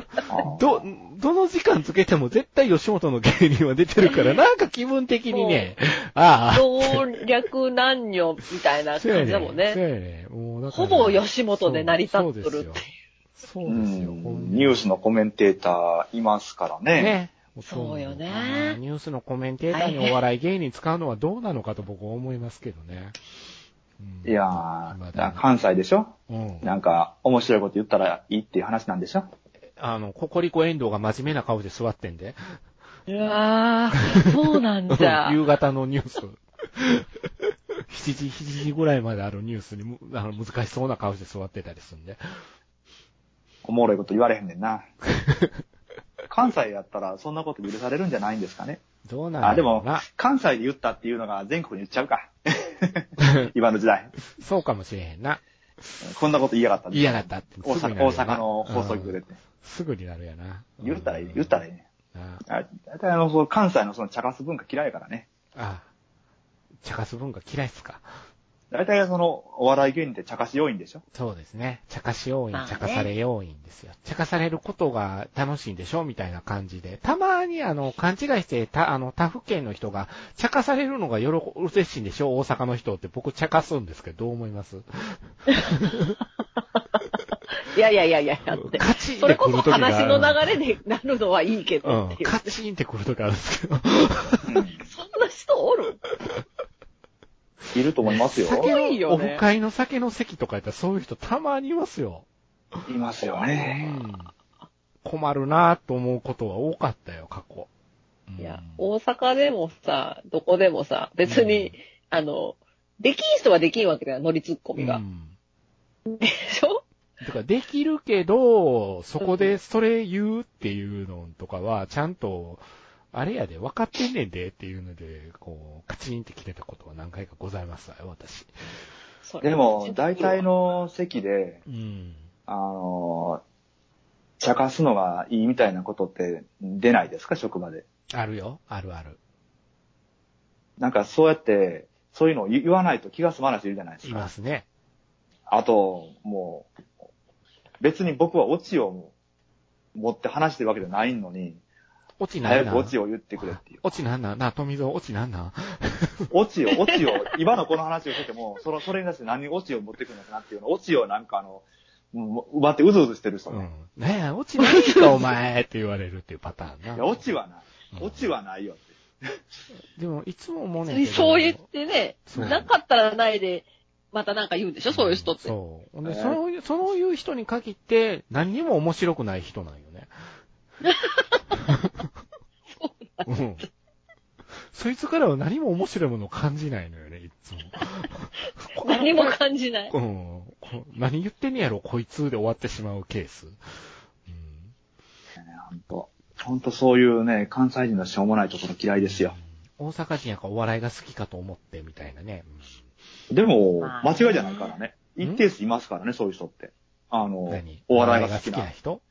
ど、どの時間つけても絶対吉本の芸人は出てるから、なんか気分的にね、ああ。老若男女みたいな感じだもんね。そうやね。もうだからほぼ吉本で成り立っとるって。そうですよ。ニュースのコメンテーターいますからね。ね。そうよねニュースのコメンテーターにお笑い芸人使うのはどうなのかと僕は思いますけどね。うんいやー、まだね関西でしょ？うん。なんか、面白いこと言ったらいいっていう話なんでしょ？あの、ココリコ遠藤が真面目な顔で座ってんで。うわー、そうなんじゃ。夕方のニュース。7時、7時ぐらいまであるニュースにむ、あの、難しそうな顔して座ってたりするんで。おもろいこと言われへんねんな。関西やったらそんなこと許されるんじゃないんですかね。どうなんだあ、でも関西で言ったっていうのが全国に言っちゃうか。今の時代。そうかもしれへんな。こんなこと言いやがった。言いやがったって。大阪の放送局でって。すぐになるやな。言ったらいい、言ったらいいね。なあ大体あの、関西のその茶化す文化嫌いやからね。あ、茶化す文化嫌いっすか。大体その、お笑い芸人って茶化し要因でしょ？そうですね。茶化し要因茶化され要因ですよ。茶化されることが楽しいんでしょ？みたいな感じで。たまにあの、勘違いして、た、あの、他府県の人が、茶化されるのが喜、嬉しいんでしょ？大阪の人って僕茶化すんですけど、どう思います？いやいやいやいや、だって。カチンっそれこそ話の流れでなるのはいいけうんどう。カチンって来る時あるんですけど。うん。そんな人おる？いると思いますよ。酒の、オフ会の酒の席とかやったらそういう人たまにいますよ。いますようね。ん。困るなぁと思うことは多かったよ、過去。うんいや、大阪でもさ、どこでもさ、別に、うんあの、できん人はできんわけだよ、乗りツッコミが。うんでしょ？てか、できるけど、そこでそれ言うっていうのとかは、ちゃんと、あれやで、分かってんねんでっていうので、こう、カチンって切れたことは何回かございますわよ、私。でも、大体、の席で、うん。あの、茶化すのがいいみたいなことって出ないですか？職場で。あるよ、あるある。なんかそうやって、そういうのを言わないと気が済まない人いるじゃないですいか。ますね。あと、もう、別に僕はオチを持って話してるわけじゃないのに、オチなんなん早くオチを言ってくれっていう。オチなんなんなあ、富蔵、オチなんなんオチを、オチを、今のこの話をしてても、その、それに対して何にオチを持ってくるのかなっていうの、オチをなんかあの、奪ってうずうずしてる人ね。うん。ねえ、オチないか、お前って言われるっていうパターンな。いや、オチはない。うんオチはないよって。でも、いつも思うねんけど。そう言ってね、なかったらないで、またなんか言うんでしょそういう人って。そう。そういう、そういう人に限って、何にも面白くない人なんよね。うん。そいつからは何も面白いものを感じないのよね、いつも。何も感じない。うん。こ何言ってんねやろ、こいつで終わってしまうケース。うん。本当本当そういうね、関西人のしょうもないところ嫌いですよ。大阪人やからお笑いが好きかと思って、みたいなね。でも、まあ間違いじゃないからね。一定数いますからね、そういう人って。あうんの何、お笑いが好きな。人？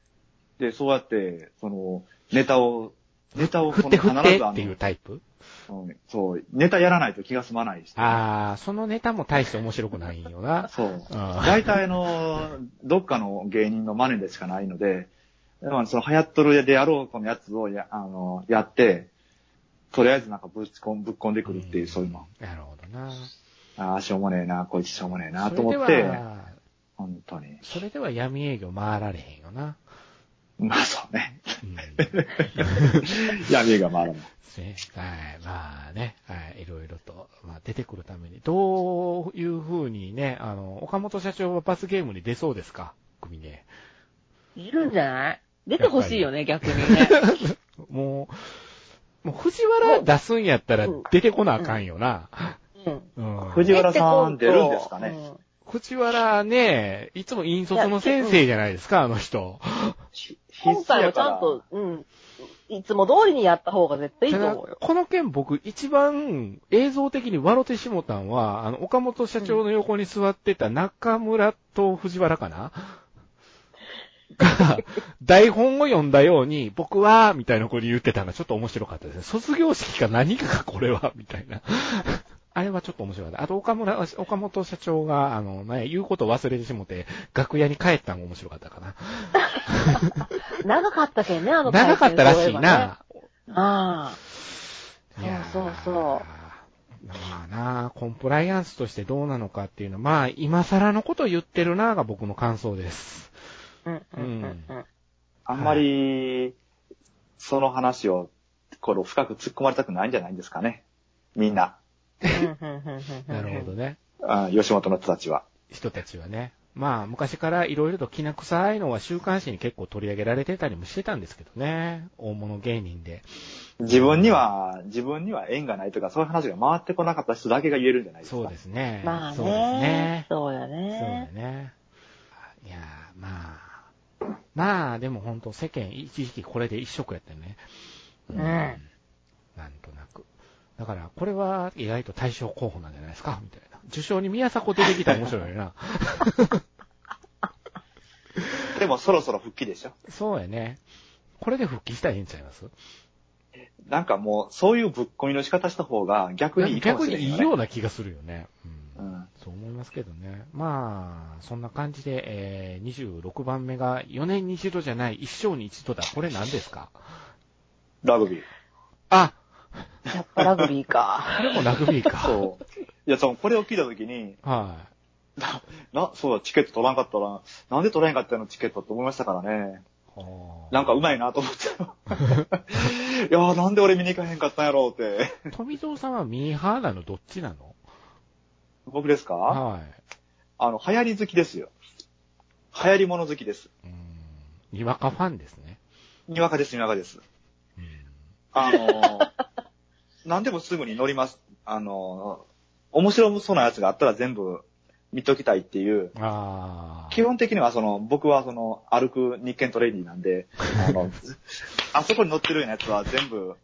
で、そうやって、その、ネタを、ネタを振って振っていうタイプ？うんそう、ネタやらないと気が済まないし。あー、そのネタも大して面白くないんよな。そう。大体あの、どっかの芸人の真似でしかないので、まあその流行っとるであろうこのやつをや、あの、やって、とりあえずなんかぶち込ん、ぶっ込んでくるっていう、そういうの。なるほどな。ああ、しょうもねえな、こいつしょうもねえな、と思って、は、本当に。それでは闇営業回られへんよな。まあそうね。うん。闇が回らない。ですね。はい。まあね、はい。いろいろと、まあ出てくるために、どういうふうにね、あの、岡本社長は罰ゲームに出そうですか？組ね。いるんじゃない？出てほしいよね、逆にね。もう、もう藤原出すんやったらうん出てこなあかんよな。うん。うん。藤原さん出るんですかねうん藤原ね、いつも引率の先生じゃないですか、あの人。ひ今回はちゃんと、うん。いつも通りにやった方が絶対いいと思うよ。この件僕一番映像的に笑ってしもたんは、あの、岡本社長の横に座ってた中村と藤原かな？が、台本を読んだように、僕は、みたいなこと言ってたのがちょっと面白かったですね。卒業式か何かかこれは、みたいな。あれはちょっと面白かった。あと、岡村、岡本社長が、あの、ね、言うことを忘れてしもて、楽屋に帰ったのも面白かったかな。長かったけんね、あの長かったらしいな。。そういえばねあいやーそうそうそまあなコンプライアンスとしてどうなのかっていうのは、まあ、今更のこと言ってるなが僕の感想です。あ。うんうんうんうん。あんまり、その話を、これを深く突っ込まれたくないんじゃないんですかね。みんな。なるほどね。あ吉本の人たちは。人たちはね。まあ、昔からいろいろときな臭いのは週刊誌に結構取り上げられてたりもしてたん。ですけどね。大物芸人で。自分には、自分には縁がないとか、そういう話が回ってこなかった人だけが言えるん。じゃないですか。そうですね。まあそうですね。。そうやそうだね。いやー、まあ。まあ、でも本当世間一時期これで一色やったよね。うん。なん。となく。だから、これは意外と対象候補なんじゃないですか？みたいな。受賞に宮迫出てきたら面白いよな。でもそろそろ復帰でしょ？そうやね。これで復帰したらいいんちゃいます？なんかもう、そういうぶっ込みの仕方した方が逆にいいかも逆しれない、ね。にいいような気がするよね。う。うんん。そう思いますけどね。まあ、そんな感じで、えー、26番目が4年に一度じゃない、一生に一度だ。これ何ですか？ラグビー。あやっぱラグビーか。これもラグビーか。そう。いや、その、これを聞いたときに、はな、な、そうだ、チケット取らんかったら、なんで取らへんかったのチケットって思いましたからね。なんかうまいなと思って。いやーなんで俺見に行かへんかったんやろうって。あ富蔵さんはミーハーなのどっちなの？僕ですか？はい。あの、流行り好きですよ。流行り物好きです。うん。にわかファンですね。にわかです、にわかです。うん。あのー、何でもすぐに乗ります。あのー、面白そうなやつがあったら全部見ときたいっていう。ああ。基本的にはその、僕はその、歩く日券トレーニーなんで、あの、あそこに乗ってるようなやつは全部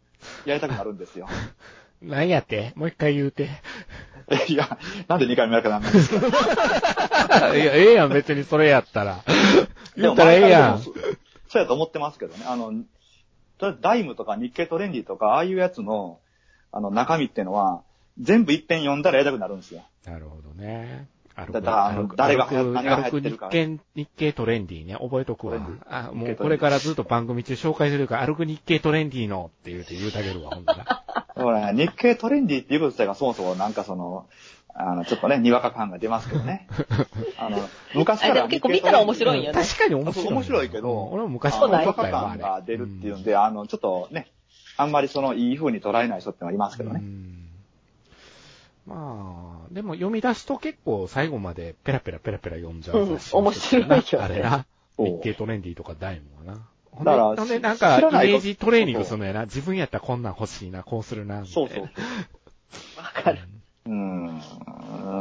やりたくなるんですよ。何やって？もう一回言うて。いや、なんで2回目やるかなんないんですかいや、ええやん、別にそれやったら。言ったらええやんそそうやと思ってますけどね。あの、ダイムとか日経トレンディとか、ああいうやつの、あの、中身っていうのは、全部一遍読んだらやりたくなるんですよ。なるほどね。歩だからあの誰が歩く何が流行歩くってるか日経、日経トレンディね、覚えとくわ。あ、もうこれからずっと番組中紹介するから、歩く日経トレンディのって言うて言うてあげるわ、ほんとだ。だからね、日経トレンディっていうこと自体がそもそもなんかその、あの、ちょっとね、にわか感が出ますけどね。あの、昔からあでも結構見たら面白いんよね確かに面白い。面白いけど、うん俺も昔からにわか感が出るっていうんで、あの、ちょっとね、あんまりその、いい風に捉えない人ってのはいますけどね。うんまあ、でも読み出すと結構最後までペラペラペラペラ読んじゃううん面白いよねあれな。日経トレンディとかダイムはな。ほんで、だからほんなんか、イメージトレーニングするのやな。自分やったらこんなん欲しいな、こうするな。そうそう。わかる。うん。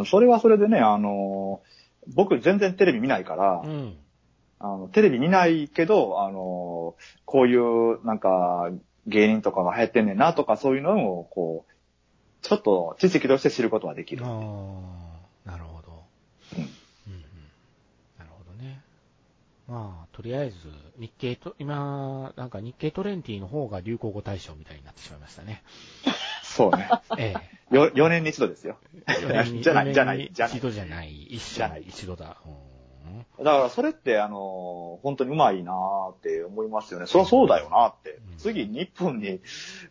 それはそれでね、あの、僕全然テレビ見ないから、うん。あの、テレビ見ないけど、あの、こういう、なんか、芸人とかが流行ってんねんなとか、そういうのを、こう、ちょっと知識として知ることができる。ああ、なるほど。うんうんうん。なるほどね。まあ、とりあえず、日経と、今、なんか日経トレンディの方が流行語大賞みたいになってしまいましたね。そうね。えよ、4年に一度ですよ。え。4年にじゃない4年じゃないにじゃない一度じゃない。一生じゃない一度だ。うんだからそれって、あの、本当にうまいなーって思いますよね。そりゃそうだよなってうん。次日本に、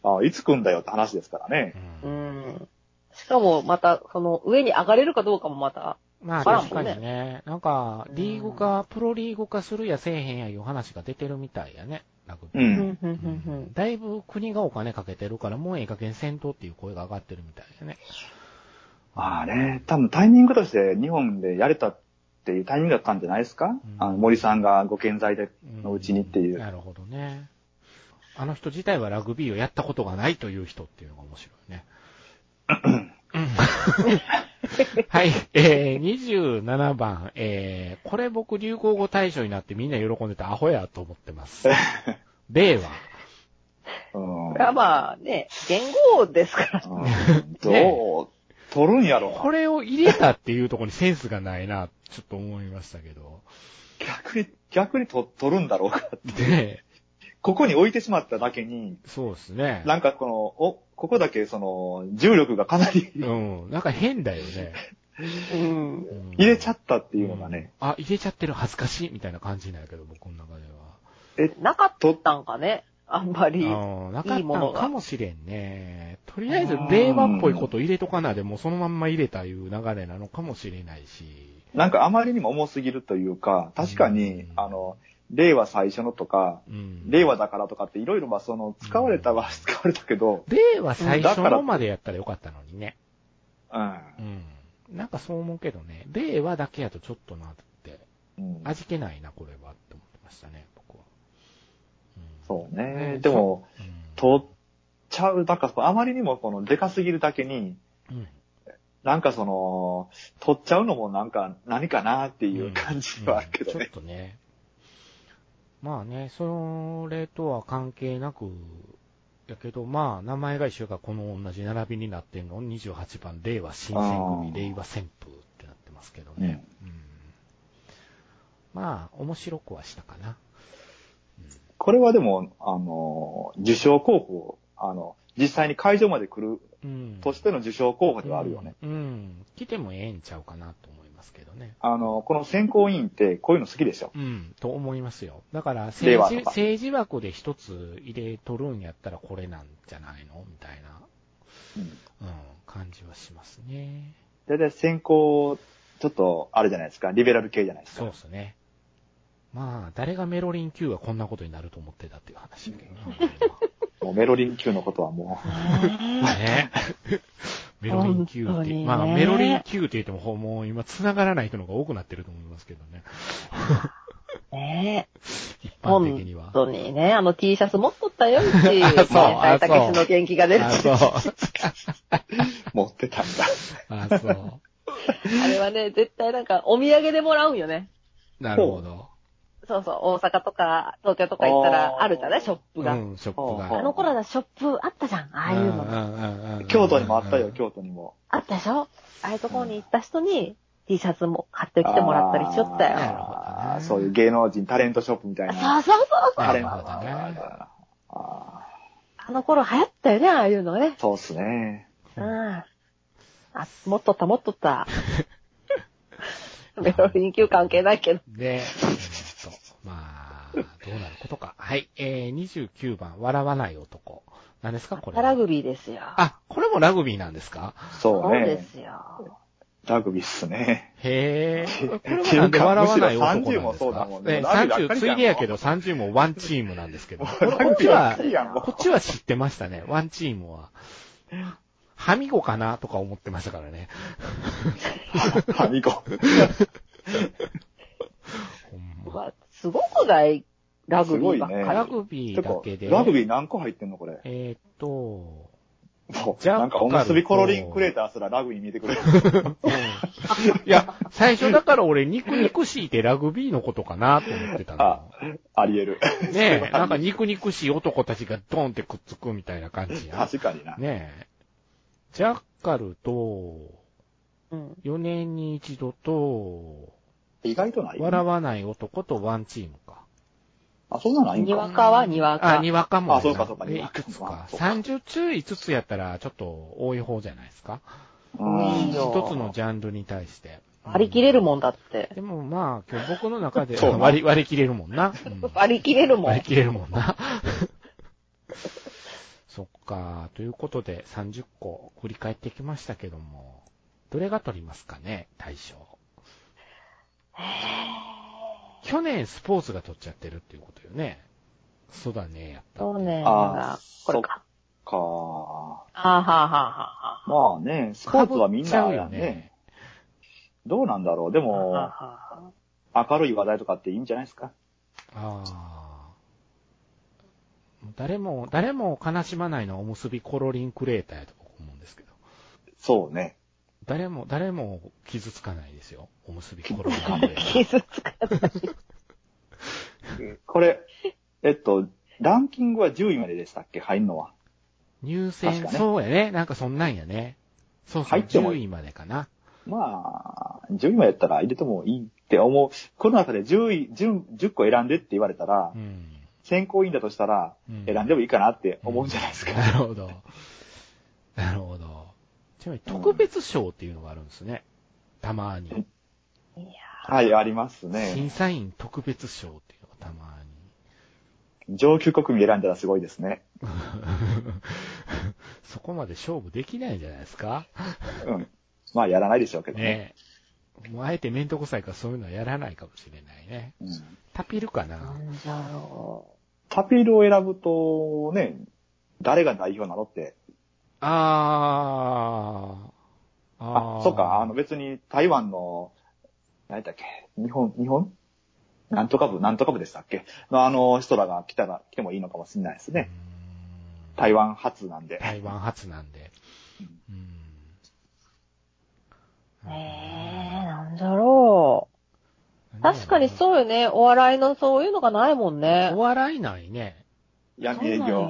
あいつ来んだよって話ですからね。ううんん。しかも、また、その、上に上がれるかどうかもまた、まあ確かにね、なんか、リーグ化、プロリーグ化するやせえへんやいう話が出てるみたいやね。ラグビーう。うんん、うん、うん、だいぶ国がお金かけてるから、もうええ加減戦闘っていう声が上がってるみたいやね。まあね、多分タイミングとして日本でやれたっていうタイミングだったんじゃないですか、あの森さんがご健在でのうちにっていう。なるほどね。あの人自体はラグビーをやったことがないという人っていうのが面白いね。う んはい、えー、27番、えー、これ僕流行語大賞になってみんな喜んでたアホやと思ってます。令和。うん。これはまあね、言語ですから。うんどう、取るんやろなこれを入れたっていうところにセンスがないな、ちょっと思いましたけど。逆に、逆にと取るんだろうかって。で、ここに置いてしまっただけに、そうですね。なんかこの、お、ここだけその、重力がかなりうん。なんか変だよね。うん。うん入れちゃったっていうのがね。あ、入れちゃってる恥ずかしいみたいな感じなんやけど、僕の中でなかったんかね。あんまり。は。うん。なかったのいいものがかもしれんね。とりあえず、令和っぽいこと入れとかなでもうそのまんま入れたいう流れなのかもしれないし。なんかあまりにも重すぎるというか、確かに、うんあの、令和最初のとか、うん。令和だからとかっていろいろまあその、使われたは使われたけど、令和最初のまでやったらよかったのにね。うん。うん。なんかそう思うけどね。令和だけやとちょっとなって、うん、味気ないな、これはって思ってましたね、僕は。そうね。うんでも、うん。取っちゃう、だからあまりにもこの、でかすぎるだけに、うん。なんかその、取っちゃうのもなんか何かなっていう感じはあるけどうんちょっね。とね。まあね、それとは関係なく、やけど、まあ、名前が一緒がこの同じ並びになってんの、28番、令和新選組、令和旋風ってなってますけどね。うん。まあ、面白くはしたかな。これはでも、あの、受賞候補、あの、実際に会場まで来るうん。としての受賞候補ではあるよね。うん。うん。来てもええんちゃうかなと思いますけどね。あの、この選考委員ってこういうの好きでしょ。うん、と思いますよ。だから令政治、政治枠で一つ入れとるんやったらこれなんじゃないの？みたいな、うん。うん、感じはしますね。だいたい選考、ちょっと、あれじゃないですか、リベラル系じゃないですか。そうですね。まあ、誰がメロリン Q はこんなことになると思ってたっていう話だけどな。もうメロリン級のことはもね。メロリン Q って、ねまあ、メロリン Q って言っても、ほもう今繋がらない人の方が多くなってると思いますけどね。ねえ。一般的には本。当にね、あの T シャツ持っとったよ、うち。あそう大たけしの元気が出る。あ、そう。う、持ってたんだ。あ、そう。あれはね、絶対なんかお土産でもらうんよね。なるほど。そうそう、大阪とか東京とか行ったあらーあるじゃない？ショップが。うん、ショップあが。あの頃だ、ショップあったじゃん。ああいうの。の京都にもあったよ、京都にも。あったでしょ？ああいうところに行った人に T シャツも買ってきてもらったりしよったよ。なるほどねあーそういう芸能人タレントショップみたいな。そうそうそう。タレント。あーあの頃流行ったよね、ああいうのね。そうっすね。うん。あ、持っとった、持っとった。メロリン級関係ないけど。で、えどうなることか。はい、えー、29番、笑わない男。何ですか、これは？ラグビーですよ。あ、これもラグビーなんですか？そうそうでね。すよ。ラグビーっすね。へえ。これはなんで笑わない男なんですむしろ30もそうだかもんねね、ラグビーばっか30、りじゃんついでやけど30もワンチームなんですけど。こっちはこっちは知ってましたね、ワンチームは。はみごかなとか思ってましたからね。はみご。すごくない？ラグビーばっかり。ラグビーだけで。ラグビー何個入ってんのこれ？えーっと、もうジャッカルとなんかおむすびコロリンクレーターすらラグビー見てくれる。いや、最初だから俺、肉肉しいってラグビーのことかなと思ってたあの。、あり得る。ねえ、なんか肉肉しい男たちがドンってくっつくみたいな感じや。確かにな。ねえ。ジャッカルと、うん。4年に一度と、意外とない？笑わない男とワンチームか。あ、そんなのないんか。にわかはにわか。あ、にわかもやな。あそうかそうかえ、いくつか。そうか30中5つやったらちょっと多い方じゃないですか？うん一つのジャンルに対して。割り切れるもんだって。でもまあ、今日僕の中で割り、割り切れるもんな。うん 割り切れるもん割り。切れるもんな。そっか。ということで、30個振り返ってきましたけども、どれが取りますかね、大賞。去年スポーツが取っちゃってるっていうことよね。そうだね、やった。そうね。あーこれか。か。あーはあはあはあはまあね、スポーツはみんなねね。どうなんだろう。でも、はあは明るい話題とかっていいんじゃないですか？ああ。誰も、誰も悲しまないのはおむすびコロリンクレーターやと僕思うんですけど。そうね。誰も、誰も傷つかないですよ。おむすびコロリンクレーター。傷つかない。これ、えっと、ランキングは10位まででしたっけ？入んのは。入選、ねそうやね。なんかそんなんやね。そうそう、入っても10位までかな。まあ、10位までやったら入れてもいいって思う。この中で10位、10, 10個選んでって言われたら、うん。選考委員だとしたら、うん選んでもいいかなって思うんじゃないですか。なるほど。なるほど。ちなみに特別賞っていうのがあるんですね。たまに。いやはい、あります審ね。査員特別賞っていうのがたま上級国民選んだらすごいですね。に。そこまで勝負できないんじゃないですかうん。まあ、やらないでしょうけどね。ねえ。もうあえてめんどくさいからそういうのはやらないかもしれないね。うん、タピルかーななんだろタピールを選ぶと、ね、誰が代表なのって。あー。あ、そっか、あの別に台湾の、何だっけ、日本、日本？なんとか部、なんとか部でしたっけ？のあの人らが来たら、来てもいいのかもしれないですね。台湾初なんで。台湾初なんで。うんう。えー、なんだろう。確かにそうよね。お笑いのそういうのがないもんねお。笑いないね。闇営業。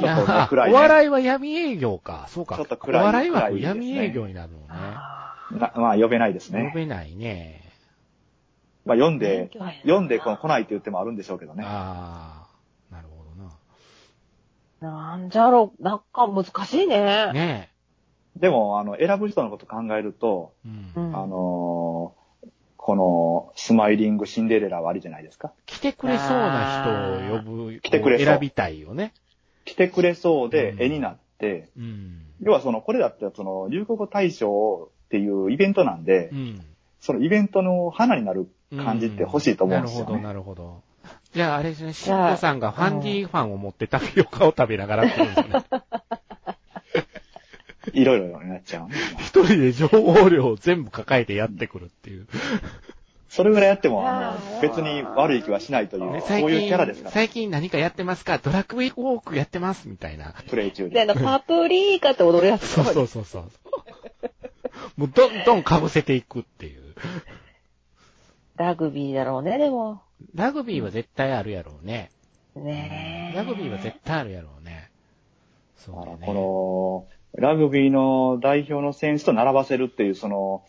ちょっとね暗いねお笑いは闇営業か。そうか。ちょっと暗いお笑いは闇営業になるのね。あなまあ、呼べないですね。呼べないね。まあ、読んーで、読んでこの来ないって言ってもあるんでしょうけどね。ああ、なるほどなんじゃろう。なんか難しいね。な。ねでも、あの、選ぶ人のこと考えると、え。ううん。ん。あのーこの、スマイリングシンデレラはありじゃないですか。来てくれそうな人を呼ぶ、来てくれそう選びたいよね。来てくれそうでうん絵になって、うん。要はその、これだってその、流行語大賞っていうイベントなんで、うん。そのイベントの花になる感じって欲しいと思うんですよなるほど、ね。なるほど。じゃあ、あれですね、しじゃあんこさんがファンディーファンを持ってタピオカを食べながら来るんですね。いろいろになっちゃうね。一人で情報量を全部抱えてやってくるっていう。それぐらいやっても、あの、別に悪い気はしないという、そういうキャラですから、最近何かやってますか？ドラクエウォークやってますみたいな。プレイ中で、あで。の、パプリーカって踊るやつ。そうそうそうそう。もうどんどん被せていくっていう。ラグビーだろうね、でも。ラグビーは絶対あるやろうね。ねえ。ラグビーは絶対あるやろうね。そうだね。この、ラグビーの代表の選手と並ばせるっていう、その、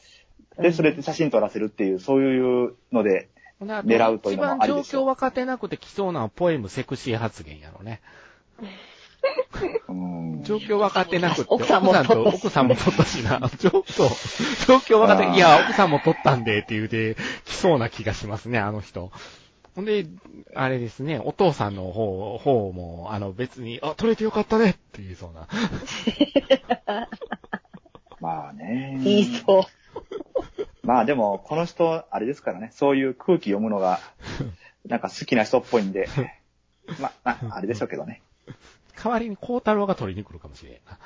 で、それで写真撮らせるっていう、そういうので、狙うというのも一番状ありですよ況分かってなくて来そうなのはポエムセクシー発言やろね。うん。状況分かってなくて、奥さんも撮ったしと奥さんも撮ったしな。ちょっと、状況分かって、いや、奥さんも撮ったんでって言うて、来そうな気がしますね、あの人。ほんで、あれですね、お父さんの方、方も、あの別に、あ、撮れてよかったねって言いそうな。まあね。言いそう。まあでも、この人、あれですからね、そういう空気読むのが、なんか好きな人っぽいんで、まあ、ああれでしょうけどね。代わりに孝太郎が撮りに来るかもしれんな。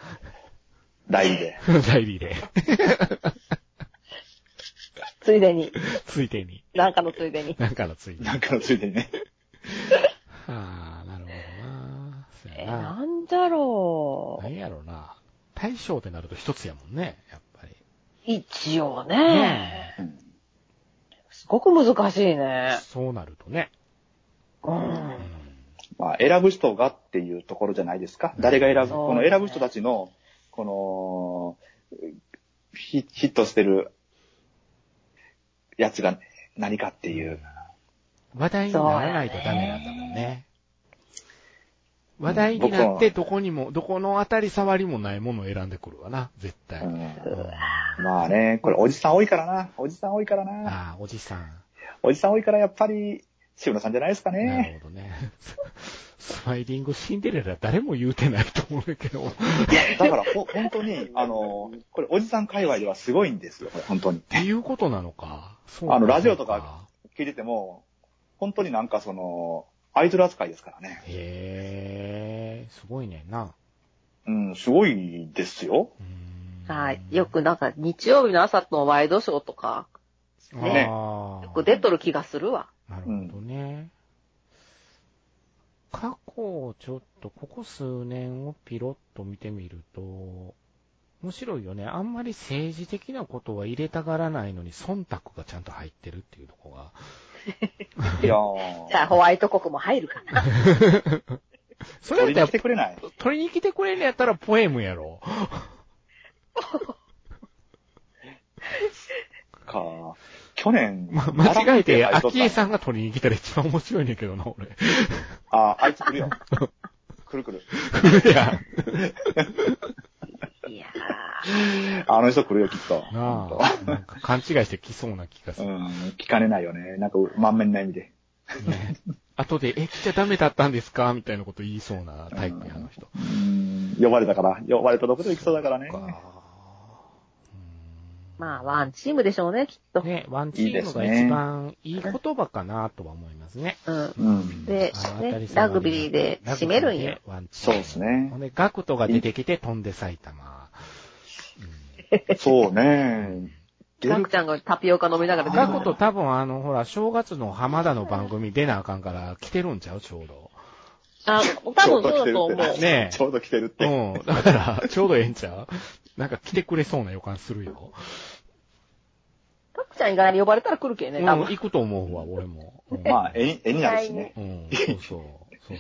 代理で。代理で。ついでに。ついでに。なんかのついでに。なんかのついでに。なんかのついでにね。ああ、なるほどな。そうえ、やな。なんだろ何やろうな。大将ってなると一つやもんね、やっ。一応ね。ねうんすごく難しいね。そうなるとね。う。うんん。まあ、選ぶ人がっていうところじゃないですか。誰が選ぶ、そうこの選ぶ人たちの、この、ヒヒットしてるやつが何かっていう。話題にならないとダメなんだもんね。話題になってどこにも、どこの当たり障りもないものを選んでくるわな、絶対。まあね、これおじさん多いからな。おじさん多いからな。ああ、おじさん。おじさん多いからやっぱり、渋野さんじゃないですかなるね。ほどね。スマイリングシンデレラ誰も言うてないと思うけど。いや、だからほ、本当に、あの、これおじさん界隈ではすごいんですよ、これ本当に。っていうことなのか。そうあのラジオとか。聞いてても、本当になんかその、アイドル扱いですからね。へえ、すごいねんな。うん、すごいですよ。うーんはい。よくなんか日曜日の朝のワイドショーとか、ねああよく出とる気がするわ。なるほどね。過去、ちょっと、ここ数年をピロッと見てみると、面白いよね。あんまり政治的なことは入れたがらないのに、忖度がちゃんと入ってるっていうところが、いやーじゃあホワイト国も入るかな。それ取りに来てくれない？取りに来てくれんのやったらポエムやろ。か。去年、ま、間違えて、あ秋江さんが取りに来たら一番面白いねんけどな、俺。あ、あいつ来るよ。来る来る。いや、いや あの人来るよ、きっと。なあ、なんか勘違いして来そうな気がする。うん、聞かれないよね。なんか、満面な意味で。ね。後で、え、来ちゃダメだったんですか？みたいなこと言いそうなタイプや、あの人。うん、呼ばれたから、呼ばれたとこで行きそうだからね。かまあ、ワンチームでしょうね、きっと。ね、ワンチームが一番いい言葉かなとは思いますね。うん。うん。でラグビーで締めるんよ。。ワンチームそうですねほんで、ガクトが出てきて飛んで埼玉。そうね。ガクちゃんがタピオカ飲みながらガクト多分あの、ほら、正月の浜田の番組出なあかんから来てるんちゃう？ちょうど。あ、多分そうだと思う。ねえちょうど来てるって。うん。だから、ちょうどええんちゃう？なんか来てくれそうな予感するよ。ガクちゃん以外に呼ばれたら来るけね、うん、多分。行くと思うわ、俺も。うんまあ、絵に、絵になるしね。うん、そうそう。そうそう。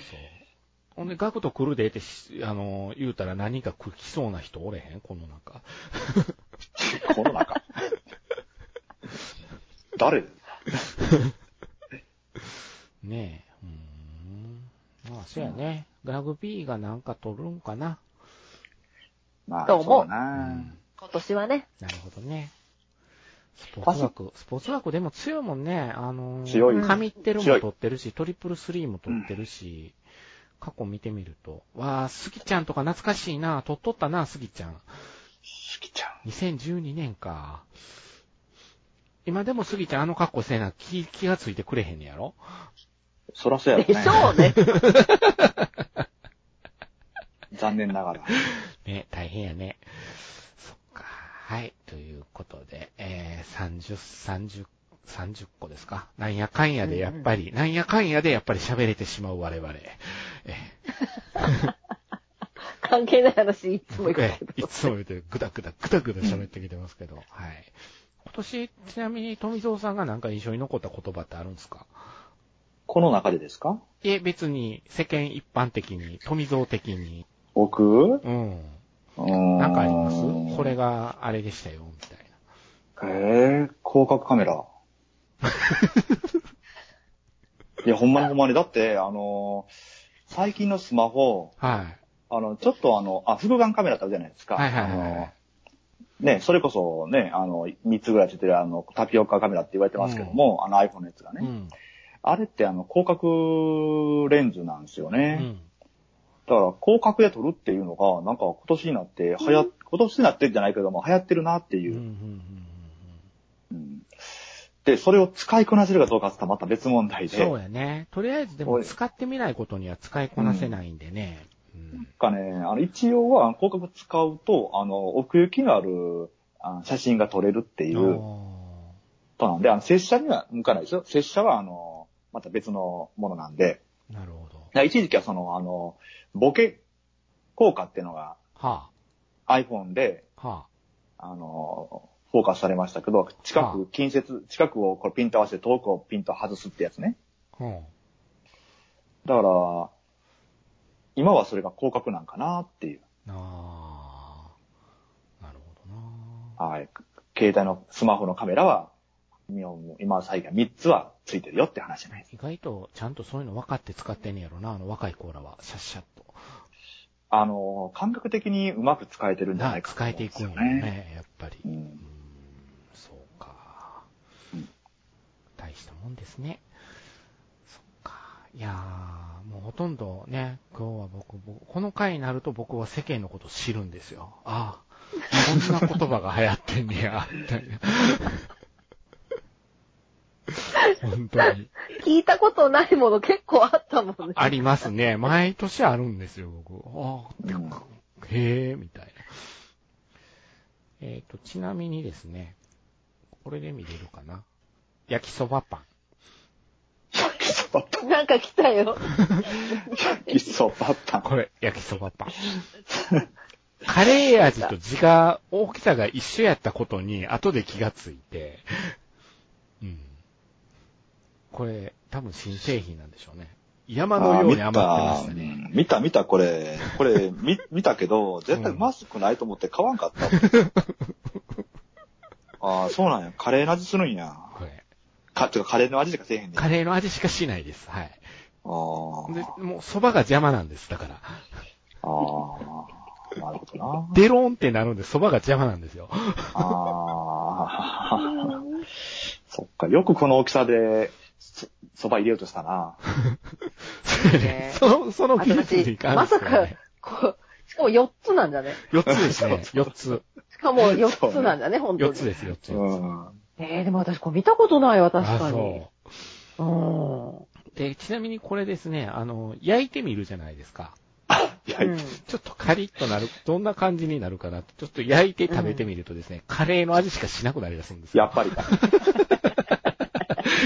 ほんで、ガクト来るでってし、あの、言うたら何か来そうな人おれへん？この中。この中。誰？ねえ。うーん。まあ、そうやね。ラグビーがなんか取るんかな。まあ、と思うそうだう。今年はね。なるほどね。スポーツ学、スポーツ学でも強いもんね。あのー、強い神ってるも取ってるし、トリプルスリーも取ってるし、過去見てみると。わあ、スギちゃんとか懐かしいな。取っとったな、スギちゃん。好きちゃん。2012年か。今でもスギちゃんあの格好せえな、気、気がついてくれへんねやろ？そらそうやろでね。しょうね。残念ながら。ね、大変やね。そっか。はい。ということで、えー、30、30、30個ですか？なんやかんやでやっぱり、なんやかんやでやっぱり喋れてしまう我々。え 関係ない話、いつも言うえけど。いつも言うて、ぐだぐだぐだぐだ喋ってきてますけど、はい。今年、ちなみに富蔵さんがなんか印象に残った言葉ってあるんですか？この中でですか？いえ、別に世間一般的に、富蔵的に、僕？うん。なんかあります？これがあれでしたよ、みたいな。えー、広角カメラ。いや、ほんまにほんまに。だって、あのー最近のスマホ、はい。あの、ちょっとあの、あ、複眼カメラってあるじゃないですか。はいはいはいね、それこそね、あの、3つぐらいついてるあの、タピオカカメラって言われてますけども、あの iPhone のやつがね。うん。あれってあの、広角レンズなんですようね。ん。だから、広角で撮るっていうのが、なんか今年になって、はや、今年になってんじゃないけども、流行ってるなっていう。うんうんうんうんで、それを使いこなせるかどうかってまた別問題で。そうやね。とりあえずでも使ってみないことには使いこなせないんでね。うんなんかね、あの、一応は広角使うと、あの、奥行きのあるあの写真が撮れるっていうことなんで、あの、拙者には向かないですよ。拙者は、あの、また別のものなんで。なるほど。一時期はその、あの、ボケ効果っていうのがは iPhone で、あ。はあの、フォーカスされましたけど、近はく、近接、近くをこれピント合わせて遠くをピント外すってやつね。あ。うん。だから、今はそれが広角なんかなっていう。ああ。なるほどな。はい。携帯のスマホのカメラは、今今最近3つはついてるよって話じゃないです。意外とちゃんとそういうの分かって使ってんねやろな、あの若い子らは。シャッシャッと。あの、感覚的にうまく使えてるんじゃなないかと使えていくんよね、やっぱり。う。うんん、そうか。大したもんですね。そっか。いやー、もうほとんどね、今日は僕、僕この回になると僕は世間のことを知るんですよ。ああ、こんな言葉が流行ってんねや、みたいな。本当に。聞いたことないもの結構あったもんね。ありますね。毎年あるんですよ、僕。ああ、へえ、みたいな。えっ、と、ちなみにですね、これで見れるかな。焼きそばパン。焼きそばパン。なんか来たよ。焼きそばパン。これ、焼きそばパン。カレー味と字が、大きさが一緒やったことに、後で気がついて、うん。これ、多分新製品なんでしょうね。山のように余ってましたね。見た、見た、これ。これ、見、見たけど、絶対マスクないと思って買わんかったもん。ああ、そうなんや。カレーの味するんや。これ。か、てかカレーの味しかせえへんねん。カレーの味しかしないです。はい。あーで、もう蕎麦が邪魔なんです。だから。あー。なるほどな。デローンってなるんで蕎麦が邪魔なんですよ。ああ。そっか。よくこの大きさで、そ、そば入れようとしたな。ねその、その技術に私、関まさしてはねか、こう、しかも4つなんだね。4つですね。4つ。しかも4つなんだね、本当に。4つです、4つ。うん。えー、でも私これ見たことないわ、確あ、かに。そう。うん。で、ちなみにこれですね、あの、焼いてみるじゃないですか。うんちょっとカリッとなる、どんな感じになるかなちょっと焼いて食べてみるとですね、カレーの味しかしなくなりだすんですよ。やっぱりか。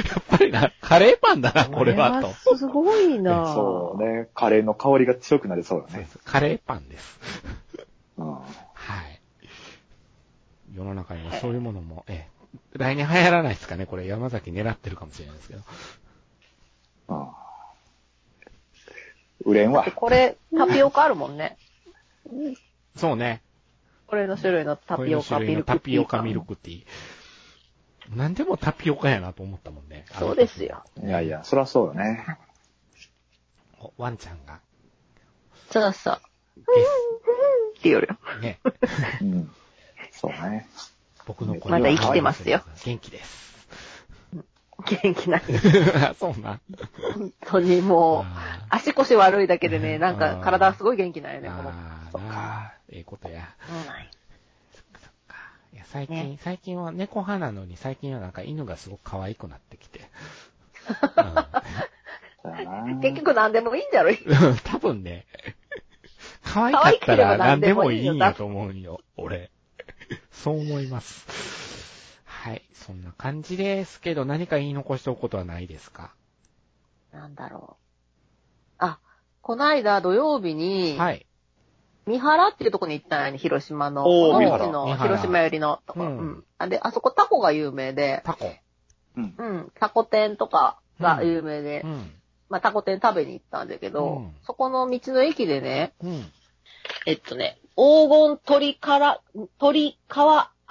やっぱりな、カレーパンだな、これは、と。すごいな そうね。カレーの香りが強くなりそうだね。カレーパンです。うん。はい。世の中にはそういうものも、ええ、来年流行らないですかね、これ山崎狙ってるかもしれないですけど。うん。売れんわ。これ、タピオカあるもんね。そうね。これの種類のタピオカミルクタティーピオカミルクティー。なんでもタピオカやなと思ったもんね。そうですよ。いやいや、そりゃそうだね。おワンちゃんが。そうそう。でって言うよ。す。ね。うん。そうね。僕の声まだ生きてますよ。元気です。元気ない。そうな。本当にもう、あ足腰悪いだけでね、なんか体すごい元気なんよね、この。そっかええことや。そうなんやそっか。いや、最近、ね最近は猫派なのに、最近はなんか犬がすごく可愛くなってきて。そうやな。結局何でもいいんじゃろ、うん 多分ね、可愛かったら何でもいいんやと思うんよ、俺。そう思います。はい。そんな感じですけど、何か言い残しておくことはないですか？なんだろう。あ、こないだ土曜日に、はい。三原っていうとこに行ったんやね、広島の。尾おー三原道の広島寄りのとこ。ううんん。あで、あそこタコが有名で、タコ。うん。うん、タコ店とかが有名で、うん。まあタコ店食べに行ったんだけど、うんそこの道の駅でね、うん。えっとね、黄金鶏から、鶏皮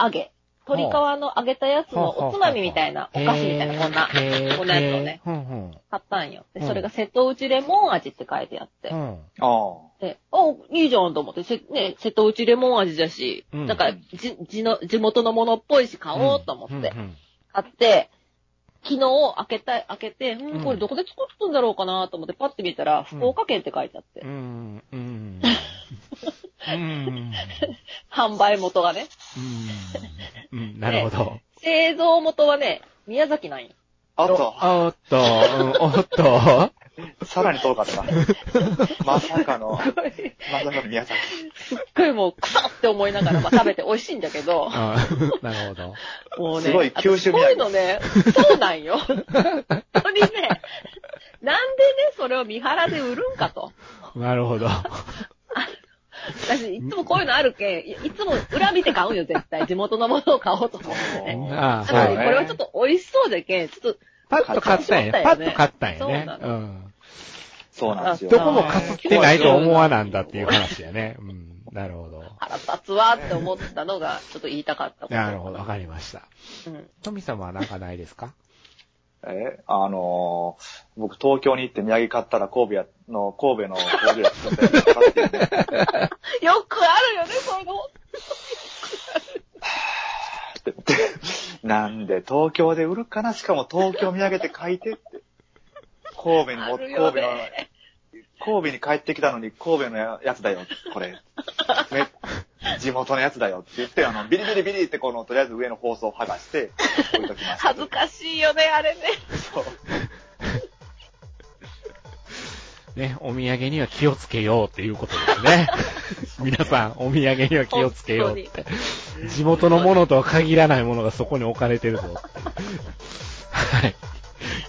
揚げ。鶏皮の揚げたやつのおつまみみたいな、お菓子みたいな、こんな、こんなやつをね、へーうんうん。買ったんよ。で、うんそれが瀬戸内レモン味って書いてあって。うん。あで、あ、いいじゃんと思って、せ、ね、瀬戸内レモン味だし、うんなんか、じ、地の、地元のものっぽいし買おうと思って、うんうん買って、昨日開けた、開けて、ううんん、これどこで作ったんだろうかなと思ってパッて見たら、福岡県って書いてあって、うん。うん。うん。販売元がね。うん。うん。なるほど。製造元はね、宮崎なんよ。あ。あと、おっと、うんおっと。さらに遠かった。まさかの、まさかの宮崎。すっごいもう、くさって思いながら、まあ 食べて美味しいんだけど、あなるほど。もうね、すごい九州私こういう土のね、そうなんよ。本当にね、なんでね、それを三原で売るんかと。なるほど。私、いつもこういうのあるけん、いいつも裏見て買うんよ、絶対。地元のものを買おうと思ってね。ああ、そうねこれはちょっと美味しそうでけん、ちょっと、パッと買ったんや。パッと買ったんやね。そうん。そうなんですよ。どこもかすってないと思わなんだっていう話やね。うん。なるほど。腹立つわって思ったのが、ちょっと言いたかったこと。なるほど。わかりました。うん。富様はなんかないですか？え、あのー僕東京に行って土産買ったら神戸や、の、神戸の工場や作ってたっていうね。よくあるよね、そういうの。なんで東京で売るかな？しかも東京土産って書いてって。神戸に神戸の、ね神戸に帰ってきたのに神戸のややつだよ、これ。ね、地元のやつだよって言って、あの、ビリビリビリってこの、とりあえず上の放送を剥がして、置いときました。恥ずかしいよね、あれね。そうね、お土産には気をつけようっていうことですね。皆さん、お土産には気をつけようって。地元のものとは限らないものがそこに置かれてるぞって。はい。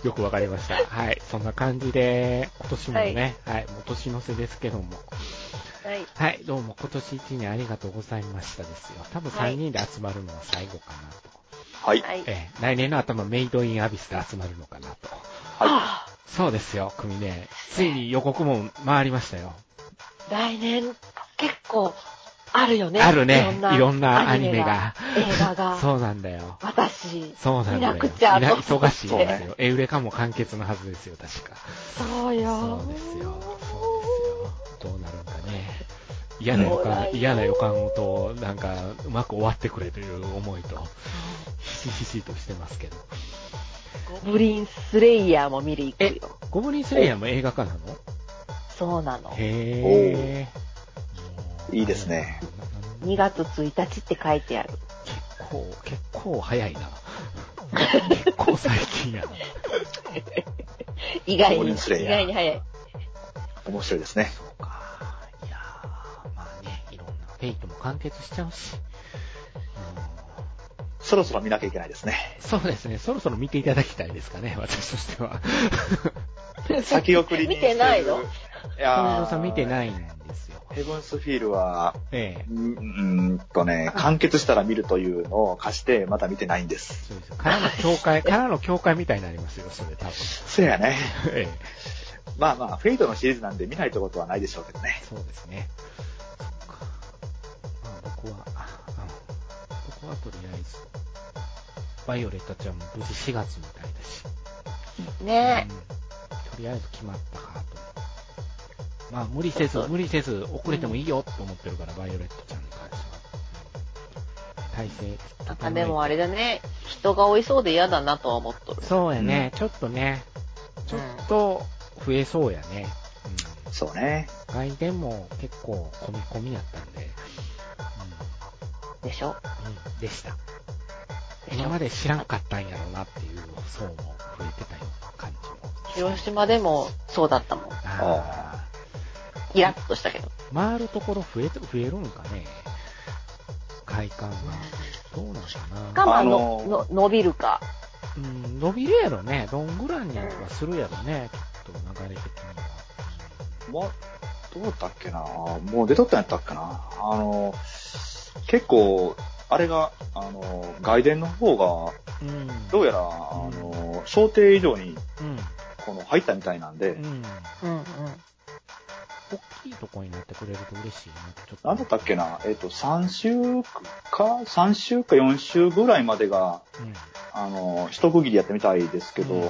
よくわかりました。はい。そんな感じで、今年もね、はい、もう年の瀬ですけども。はい。はい、どうも今年一年ありがとうございましたですよ。多分3人で集まるのは最後かなと。はい。はい。えー来年の頭メイドインアビスで集まるのかなとはい。はそうですよ、組ね。ついに予告も回りましたよ。ぁ来年、結構、あるよね。あるねいろんなアニメが映画が。そうなんだよ。私、そうなんだよ。見なくちゃ忙しいですよ。エウレカも完結のはずですよ、確か。そうよ。そうですよ。そうですよ。どうなるんかね。嫌な予感、嫌な予感と、なんか、うまく終わってくれという思いと、ひしひしとしてますけど。ゴブリンスレイヤーも見に行くえよ。、ゴブリンスレイヤーも映画化なの？そうなの。へー。いいですね。2月1日って書いてある。結構、結構早いな。結構最近やな。意外に、意外に早い。面白いですね。そうか。いやー、まあね、いろんなフェイトも完結しちゃうし。そろそろ見なきゃいけないですね。そうですね、そろそろ見ていただきたいですかね、私としては。先送りに見てないの？いや本ー庄さん見てないんですよ。ヘブンスフィールは、ええう。んうーんとね、完結したら見るというのを貸して、まだ見てないんです。そうですよ。からの教会、からの教会みたいになりますよ、それ多分。そうやね。ええ。まあまあ、フェイトのシリーズなんで見ないってことはないでしょうけどね。そうですね。僕はとりあえず、バイオレットちゃんも無事4月みたいだし。ねうんとりあえず決まったかと。まあ無理せず、無理せず遅れてもいいよと思ってるから、バイオレットちゃんに関しては。体制。なんかでもあれだね、人が多いそうで嫌だなとは思っとる。そうやね、ちょっとね、ちょっと増えそうやね。そうね。うん。外伝も結構込み込みやったんで、でしょ？うん、うん、でした。でしょ今まで知らんかったんやろうなっていう層も増えてたような感じも。広島でもそうだったもん。ああ。イラッとしたけど。回るところ増えて、増えるんかね。快感が。どうなんかな。かまののの伸びるか。うん、伸びるやろね。ロングランにはするやろね。きっと流れ的には。もう、どうだっけなもう出とったんやったっけなあの、結構、あれが、あの、外伝の方が、うん。どうやら、あの、想定以上に、うん。この、入ったみたいなんで、うん。うんうん。大きいとこになってくれると嬉しいな。ちょっと。なんだったっけな？えっ、と、3週か、3週か4週ぐらいまでが、うん。あの、一区切りやってみたいですけど、うん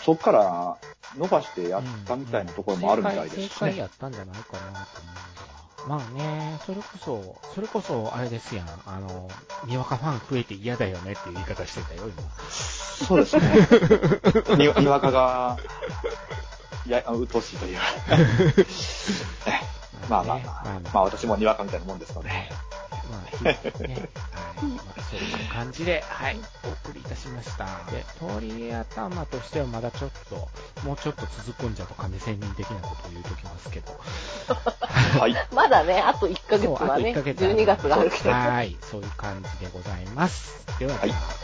そっから伸ばしてやったみたいなところもあるみたいですね。解やったんじゃないかなとまあね、それこそ、それこそ、あれですやん。あの、にわかファン増えて嫌だよねっていう言い方してたよ、今。そうですね。ににわかが、いや、うっとうしいという。まあまあまあ、まあ私もにわかみたいなもんですので。まあ、ね、はい。まあ、そういう感じで、はい、お送りいたしました。で、鳥頭としてはまだちょっと、もうちょっと続くんじゃと亀仙人的なことを言うときますけど。はい。まだね、あと1ヶ月そうあとはね、1ヶ月12月があるけど。はい、そういう感じでございます。では、はい